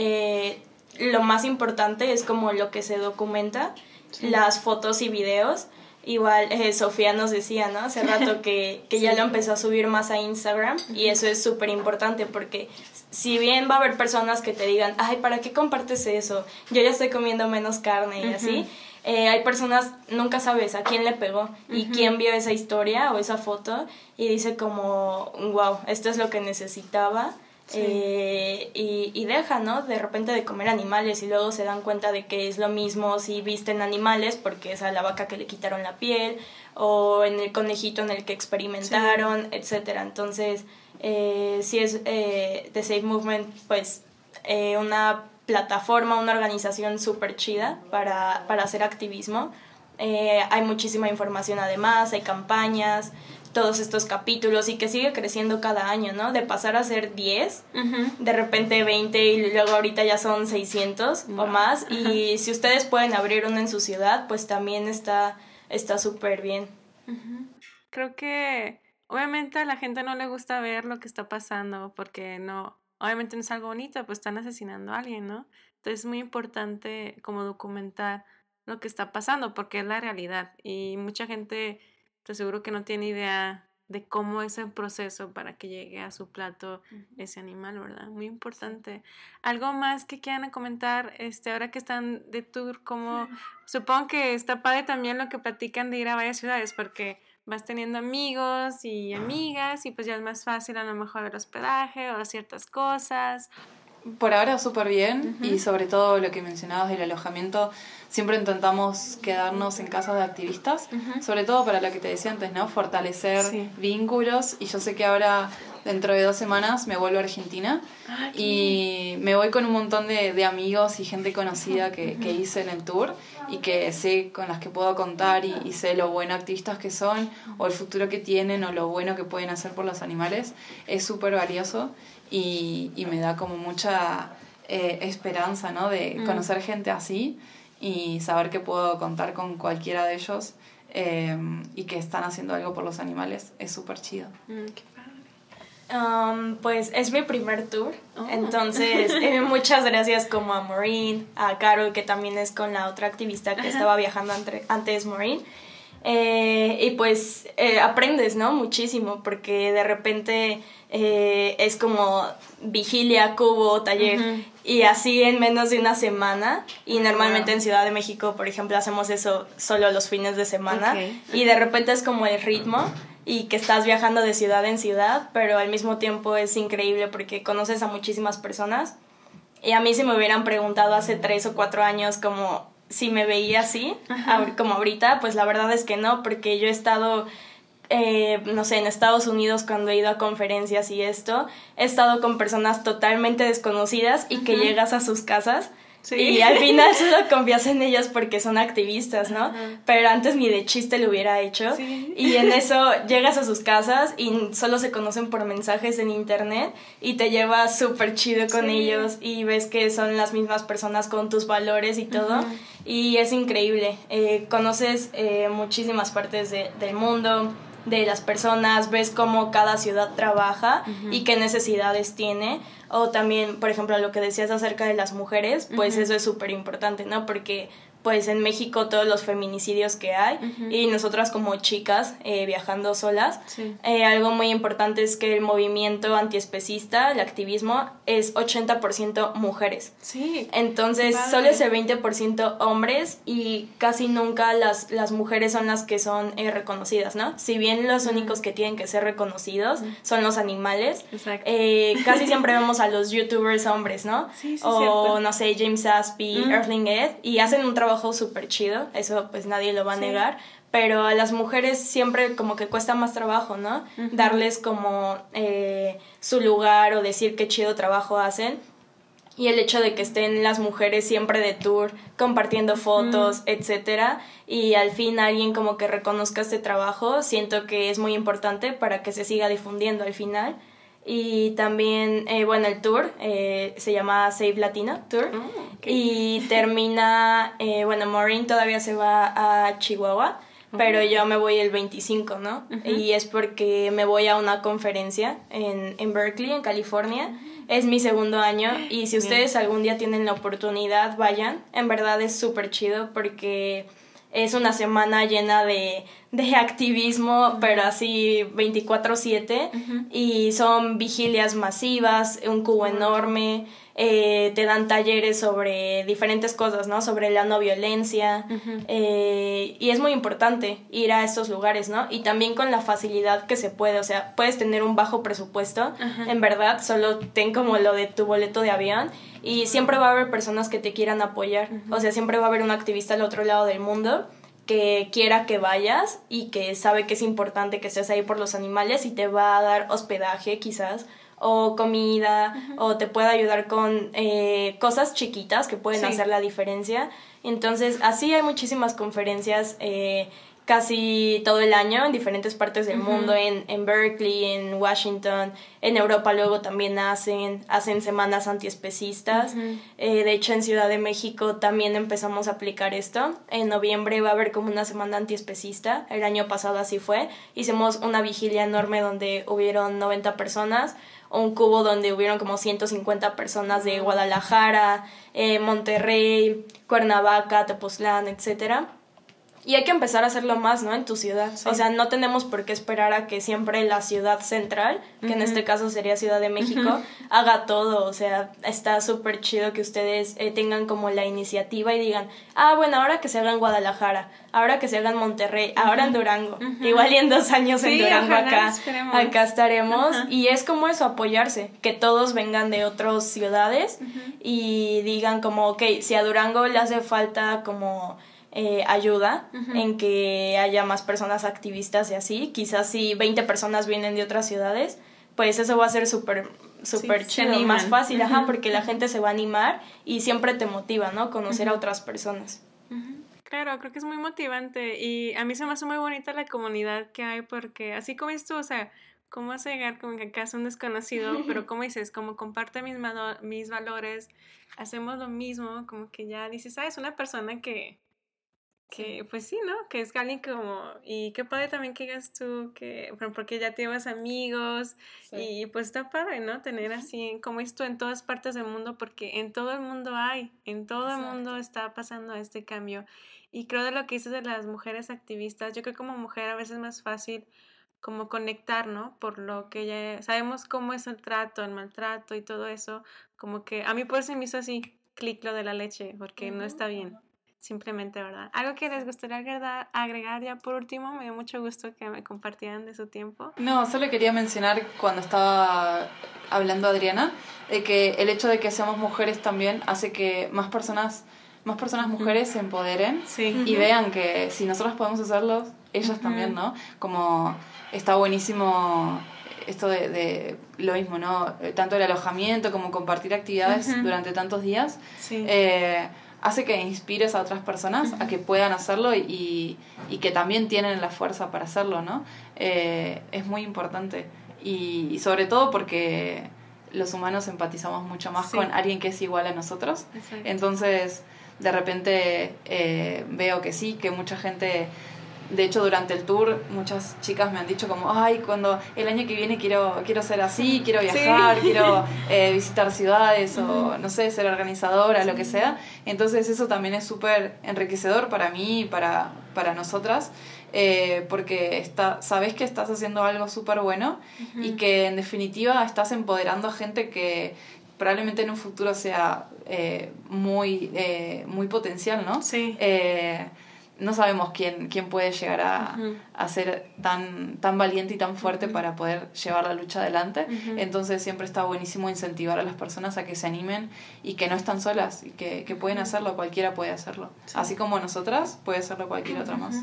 lo más importante es como lo que se documenta, las fotos y videos Igual eh, Sofía nos decía, ¿no? Hace rato que, que ya lo empezó a subir más a Instagram y eso es súper importante porque si bien va a haber personas que te digan, ay, ¿para qué compartes eso? Yo ya estoy comiendo menos carne y así. Eh, hay personas, nunca sabes a quién le pegó y quién vio esa historia o esa foto y dice como, wow, esto es lo que necesitaba eh, y, y deja, ¿no? De repente de comer animales y luego se dan cuenta de que es lo mismo si visten animales porque es a la vaca que le quitaron la piel o en el conejito en el que experimentaron, etcétera. Entonces, eh, si es eh, The Safe Movement, pues eh, una plataforma, una organización súper chida para, para hacer activismo. hay muchísima información además, hay campañas, todos estos capítulos y que sigue creciendo cada año, ¿no? De pasar a ser 10, de repente 20 y luego ahorita ya son 600 o más. Y si ustedes pueden abrir uno en su ciudad, pues también está está súper bien. Creo que obviamente a la gente no le gusta ver lo que está pasando porque no, obviamente no es algo bonito, pues están asesinando a alguien, ¿no? Entonces es muy importante como documentar lo que está pasando porque es la realidad y mucha gente te aseguro que no tiene idea de cómo es el proceso para que llegue a su plato ese animal, ¿verdad? Muy importante. ¿Algo más que quieran comentar este, ahora que están de tour? Como, supongo que está padre también lo que platican de ir a varias ciudades, porque vas teniendo amigos y amigas y pues ya es más fácil a lo mejor el hospedaje o ciertas cosas. Por ahora súper bien y sobre todo lo que mencionabas del alojamiento, siempre intentamos quedarnos en casa de activistas, sobre todo para lo que te decía antes, ¿no? Fortalecer vínculos y yo sé que ahora dentro de dos semanas me vuelvo a Argentina ah, y me voy con un montón de, de amigos y gente conocida que, que, hice en el tour y que sé con las que puedo contar y, y, sé lo bueno activistas que son o el futuro que tienen o lo bueno que pueden hacer por los animales. Es súper valioso y, y, me da como mucha eh, esperanza, ¿no? De mm. conocer gente así y saber que puedo contar con cualquiera de ellos em, y que están haciendo algo por los animales, es súper chido. Mm, qué padre. Um, pues es mi primer tour, Oh. entonces eh, muchas gracias como a Maureen, a Carol que también es con la otra activista que estaba viajando ante- antes Maureen. Eh, y pues eh, aprendes, ¿no? Muchísimo, porque de repente eh, es como vigilia, cubo, taller, y así en menos de una semana. Y normalmente Wow. en Ciudad de México, por ejemplo, hacemos eso solo los fines de semana. Y de repente es como el ritmo y que estás viajando de ciudad en ciudad, pero al mismo tiempo es increíble porque conoces a muchísimas personas. Y a mí si me hubieran preguntado hace tres o cuatro años como si me veía así, como ahorita, pues la verdad es que no, porque yo he estado, eh, no sé, en Estados Unidos cuando he ido a conferencias y esto, he estado con personas totalmente desconocidas y que llegas a sus casas. Sí. Y al final solo confías en ellos porque son activistas, ¿no? Pero antes ni de chiste lo hubiera hecho. Sí. Y en eso llegas a sus casas y solo se conocen por mensajes en internet y te llevas súper chido con Sí. ellos y ves que son las mismas personas con tus valores y todo. Y es increíble. Eh, conoces eh, muchísimas partes de- del mundo, de las personas, ves cómo cada ciudad trabaja y qué necesidades tiene. O también, por ejemplo, lo que decías acerca de las mujeres, pues eso es súper importante, ¿no? Porque pues en México todos los feminicidios que hay y nosotras como chicas eh, viajando solas, Sí. eh, algo muy importante es que el movimiento antiespecista, el activismo, es 80% mujeres. Sí. Entonces, Padre. solo ese 20% hombres y casi nunca las, las mujeres son las que son eh, reconocidas, ¿no? Si bien los únicos que tienen que ser reconocidos son los animales, eh, casi siempre vemos a los youtubers hombres, ¿no? Sí, sí, o cierto. no sé, James Aspie. Earthling Ed, y hacen un trabajo súper chido, eso pues nadie lo va a Sí. negar, pero a las mujeres siempre como que cuesta más trabajo, ¿no? Darles como eh, su lugar o decir qué chido trabajo hacen. Y el hecho de que estén las mujeres siempre de tour, compartiendo fotos, etcétera, y al fin alguien como que reconozca este trabajo, siento que es muy importante para que se siga difundiendo al final. Y también, eh, bueno, el tour eh, se llama Save Latino Tour. Oh. Y termina, eh, bueno, Maureen todavía se va a Chihuahua, pero yo me voy el 25, ¿no? Y es porque me voy a una conferencia en, en Berkeley, en California. Es mi segundo año y si ustedes algún día tienen la oportunidad, vayan. En verdad es súper chido porque es una semana llena de, de activismo, pero así 24/7 y son vigilias masivas, un cubo enorme, eh, te dan talleres sobre diferentes cosas, ¿no? Sobre la no violencia eh, y es muy importante ir a estos lugares, ¿no? Y también con la facilidad que se puede, o sea, puedes tener un bajo presupuesto, en verdad, solo ten como lo de tu boleto de avión y siempre va a haber personas que te quieran apoyar, o sea, siempre va a haber un activista al otro lado del mundo que quiera que vayas y que sabe que es importante que estés ahí por los animales y te va a dar hospedaje quizás o comida o te puede ayudar con eh, cosas chiquitas que pueden Sí. hacer la diferencia. Entonces así hay muchísimas conferencias eh, casi todo el año en diferentes partes del mundo, en, en Berkeley, en Washington, en Europa luego también hacen, hacen semanas antiespecistas. Eh, de hecho, en Ciudad de México también empezamos a aplicar esto. En noviembre va a haber como una semana antiespecista. El año pasado así fue. Hicimos una vigilia enorme donde hubieron 90 personas. Un cubo donde hubieron como 150 personas de Guadalajara, eh, Monterrey, Cuernavaca, Tepoztlán, etcétera. Y hay que empezar a hacerlo más, ¿no? En tu ciudad. O sea, no tenemos por qué esperar a que siempre la ciudad central, que en este caso sería Ciudad de México, haga todo. O sea, está súper chido que ustedes eh, tengan como la iniciativa y digan, ah, bueno, ahora que se haga en Guadalajara, ahora que se haga en Monterrey, ahora en Durango. Igual y en dos años en Durango acá, esperemos. acá estaremos. Y es como eso, apoyarse, que todos vengan de otras ciudades y digan como, ok, si a Durango le hace falta como eh, ayuda en que haya más personas activistas y así. Quizás si 20 personas vienen de otras ciudades, pues eso va a ser súper súper se chido, animan. más fácil, ajá, porque la gente se va a animar y siempre te motiva, ¿no? Conocer a otras personas. Claro, creo que es muy motivante y a mí se me hace muy bonita la comunidad que hay porque así como dices tú, o sea, cómo vas a llegar como que acá es un desconocido, pero como dices, como comparte mis, mis valores, hacemos lo mismo, como que ya dices, ah, es una persona que, que pues sí, ¿no? Que es alguien como, y qué padre también que digas tú, que, porque ya tienes amigos, y pues está padre, ¿no? Tener así, como esto en todas partes del mundo, porque en todo el mundo hay, en todo el mundo está pasando este cambio. Y creo de lo que dices de las mujeres activistas, yo creo que como mujer a veces es más fácil como conectar, ¿no? Por lo que ya sabemos cómo es el trato, el maltrato y todo eso, como que a mí por eso me hizo así clic lo de la leche, porque no está bien simplemente, ¿verdad? Algo que les gustaría agregar, agregar ya por último, me dio mucho gusto que me compartieran de su tiempo. No, solo quería mencionar cuando estaba hablando Adriana, de que el hecho de que seamos mujeres también hace que más personas, más personas mujeres se empoderen y vean que si nosotros podemos hacerlo, ellas también, ¿no? Como está buenísimo esto de, de, lo mismo, ¿no? Tanto el alojamiento como compartir actividades durante tantos días. Sí. Eh, hace que inspires a otras personas a que puedan hacerlo y, y, que también tienen la fuerza para hacerlo, ¿no? Eh, es muy importante. Y, sobre todo porque los humanos empatizamos mucho más con alguien que es igual a nosotros. Entonces, de repente eh, veo que sí, que mucha gente de hecho, durante el tour muchas chicas me han dicho como, ay, cuando el año que viene quiero, quiero ser así, quiero viajar, quiero eh, visitar ciudades o, no sé, ser organizadora, lo que sea. Entonces eso también es súper enriquecedor para mí y para, para nosotras. Eh, porque está, sabes que estás haciendo algo súper bueno y que en definitiva estás empoderando a gente que probablemente en un futuro sea eh, muy, muy potencial, ¿no? Sí no sabemos quién, quién puede llegar a, ser tan, tan valiente y tan fuerte para poder llevar la lucha adelante. Entonces siempre está buenísimo incentivar a las personas a que se animen y que no están solas y que, que pueden hacerlo, cualquiera puede hacerlo. Así como nosotras, puede hacerlo cualquier otra más.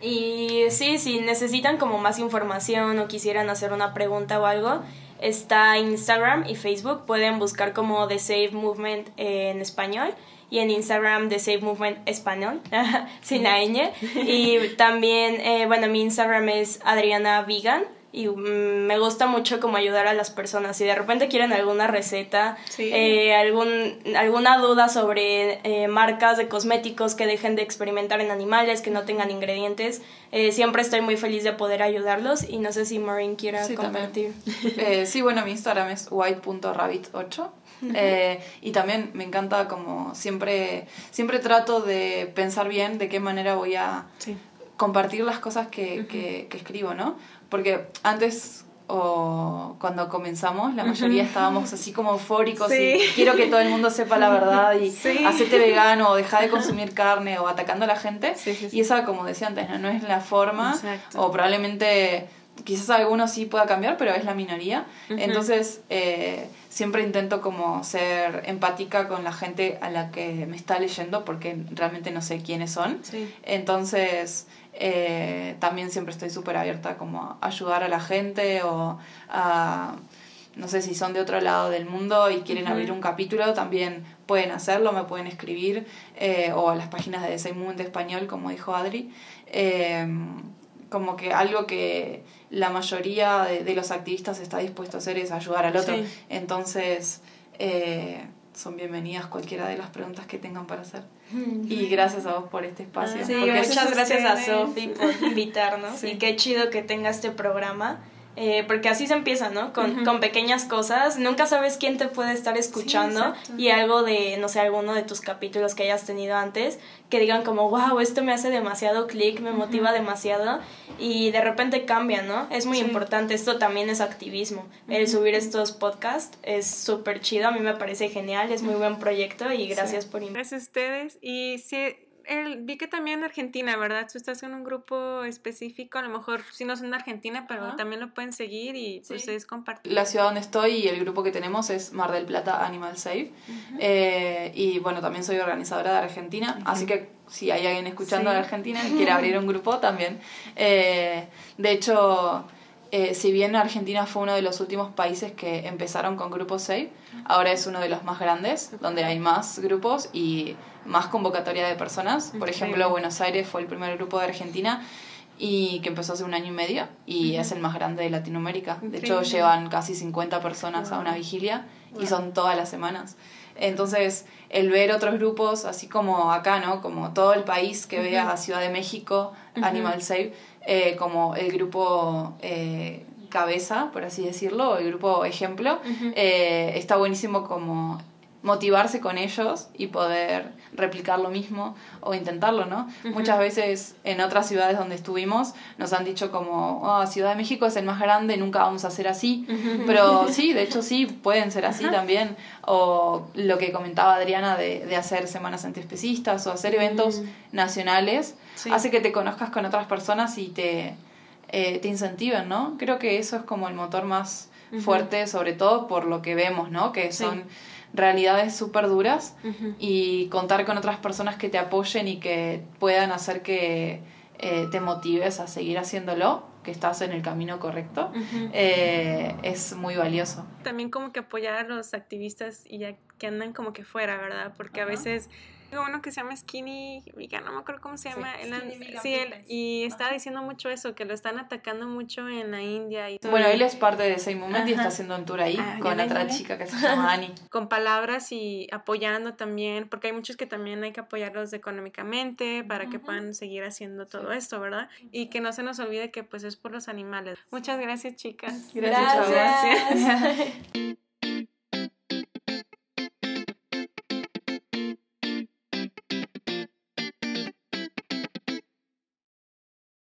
Y sí, si necesitan como más información o quisieran hacer una pregunta o algo, está Instagram y Facebook. Pueden buscar como The Save Movement en español y en Instagram de Save Movement Español, sin la ñ. Y también, eh, bueno, mi Instagram es Adriana Vegan y mm, me gusta mucho como ayudar a las personas. Si de repente quieren alguna receta, eh, algún, alguna duda sobre eh, marcas de cosméticos que dejen de experimentar en animales, que no tengan ingredientes, siempre estoy muy feliz de poder ayudarlos y no sé si Maureen quiera sí, compartir. sí, bueno, mi Instagram es white.rabbit8 eh, y también me encanta como siempre, siempre trato de pensar bien de qué manera voy a compartir las cosas que, que, escribo, ¿no? Porque antes o cuando comenzamos, la mayoría estábamos así como eufóricos y quiero que todo el mundo sepa la verdad y hacete vegano o deja de consumir carne o atacando a la gente. y esa, como decía antes, no, no es la forma o probablemente quizás algunos sí pueda cambiar, pero es la minoría. Entonces, eh, siempre intento como ser empática con la gente a la que me está leyendo porque realmente no sé quiénes son. Entonces, eh, también siempre estoy súper abierta como a ayudar a la gente o a no sé si son de otro lado del mundo y quieren abrir un capítulo, también pueden hacerlo, me pueden escribir, eh, o a las páginas de Desayuno de Español, como dijo Adri como que algo que la mayoría de, los activistas está dispuesto a hacer es ayudar al otro. Entonces, eh, son bienvenidas cualquiera de las preguntas que tengan para hacer. Y gracias a vos por este espacio. Sí, muchas gracias a Sofi por invitarnos. Y qué chido que tenga este programa. Eh, porque así se empieza, ¿no? Con, con, pequeñas cosas. Nunca sabes quién te puede estar escuchando y algo de, no sé, alguno de tus capítulos que hayas tenido antes, que digan como, wow, esto me hace demasiado clic, me motiva demasiado y de repente cambia, ¿no? Es muy importante. Esto también es activismo. El subir estos podcasts es súper chido. A mí me parece genial. Es muy buen proyecto y gracias por invitarme. Gracias a ustedes. Y si vi que también en Argentina, ¿verdad? Tú estás en un grupo específico, a lo mejor si no son de Argentina, pero también lo pueden seguir y pues es compartir. La ciudad donde estoy y el grupo que tenemos es Mar del Plata Animal Safe. Eh, y bueno, también soy organizadora de Argentina, así que si hay alguien escuchando de Argentina y quiere abrir un grupo también. Eh, de hecho, eh, si bien Argentina fue uno de los últimos países que empezaron con Grupo Safe, ahora es uno de los más grandes, donde hay más grupos y más convocatoria de personas. Por ejemplo, Buenos Aires fue el primer grupo de Argentina y que empezó hace un año y medio y es el más grande de Latinoamérica. De hecho, llevan casi 50 personas a una vigilia y son todas las semanas. Entonces, el ver otros grupos, así como acá, ¿no? Como todo el país que vea a Ciudad de México, Animal Save, eh, como el grupo eh, cabeza, por así decirlo, el grupo ejemplo, eh, está buenísimo como motivarse con ellos y poder replicar lo mismo o intentarlo, ¿no? Muchas veces en otras ciudades donde estuvimos nos han dicho como, oh, Ciudad de México es el más grande, nunca vamos a hacer así, pero sí, de hecho sí, pueden ser así también, o lo que comentaba Adriana de, de hacer semanas antiespecistas o hacer eventos nacionales, hace que te conozcas con otras personas y te, eh, te incentiven, ¿no? Creo que eso es como el motor más fuerte, sobre todo por lo que vemos, ¿no? Que son realidades súper duras y contar con otras personas que te apoyen y que puedan hacer que eh, te motives a seguir haciéndolo, que estás en el camino correcto, eh, es muy valioso. También como que apoyar a los activistas y ya que andan como que fuera, ¿verdad? Porque a veces uno que se llama Skinny Vegan, no me acuerdo cómo se llama. Sí, él, y estaba diciendo mucho eso, que lo están atacando mucho en la India. Y bueno, él es parte de ese momento y está haciendo un tour ahí ah, con otra chica que se llama Annie. Con palabras y apoyando también, porque hay muchos que también hay que apoyarlos económicamente para que puedan seguir haciendo todo esto, ¿verdad? Y que no se nos olvide que pues es por los animales. Muchas gracias, chicas. Gracias. gracias.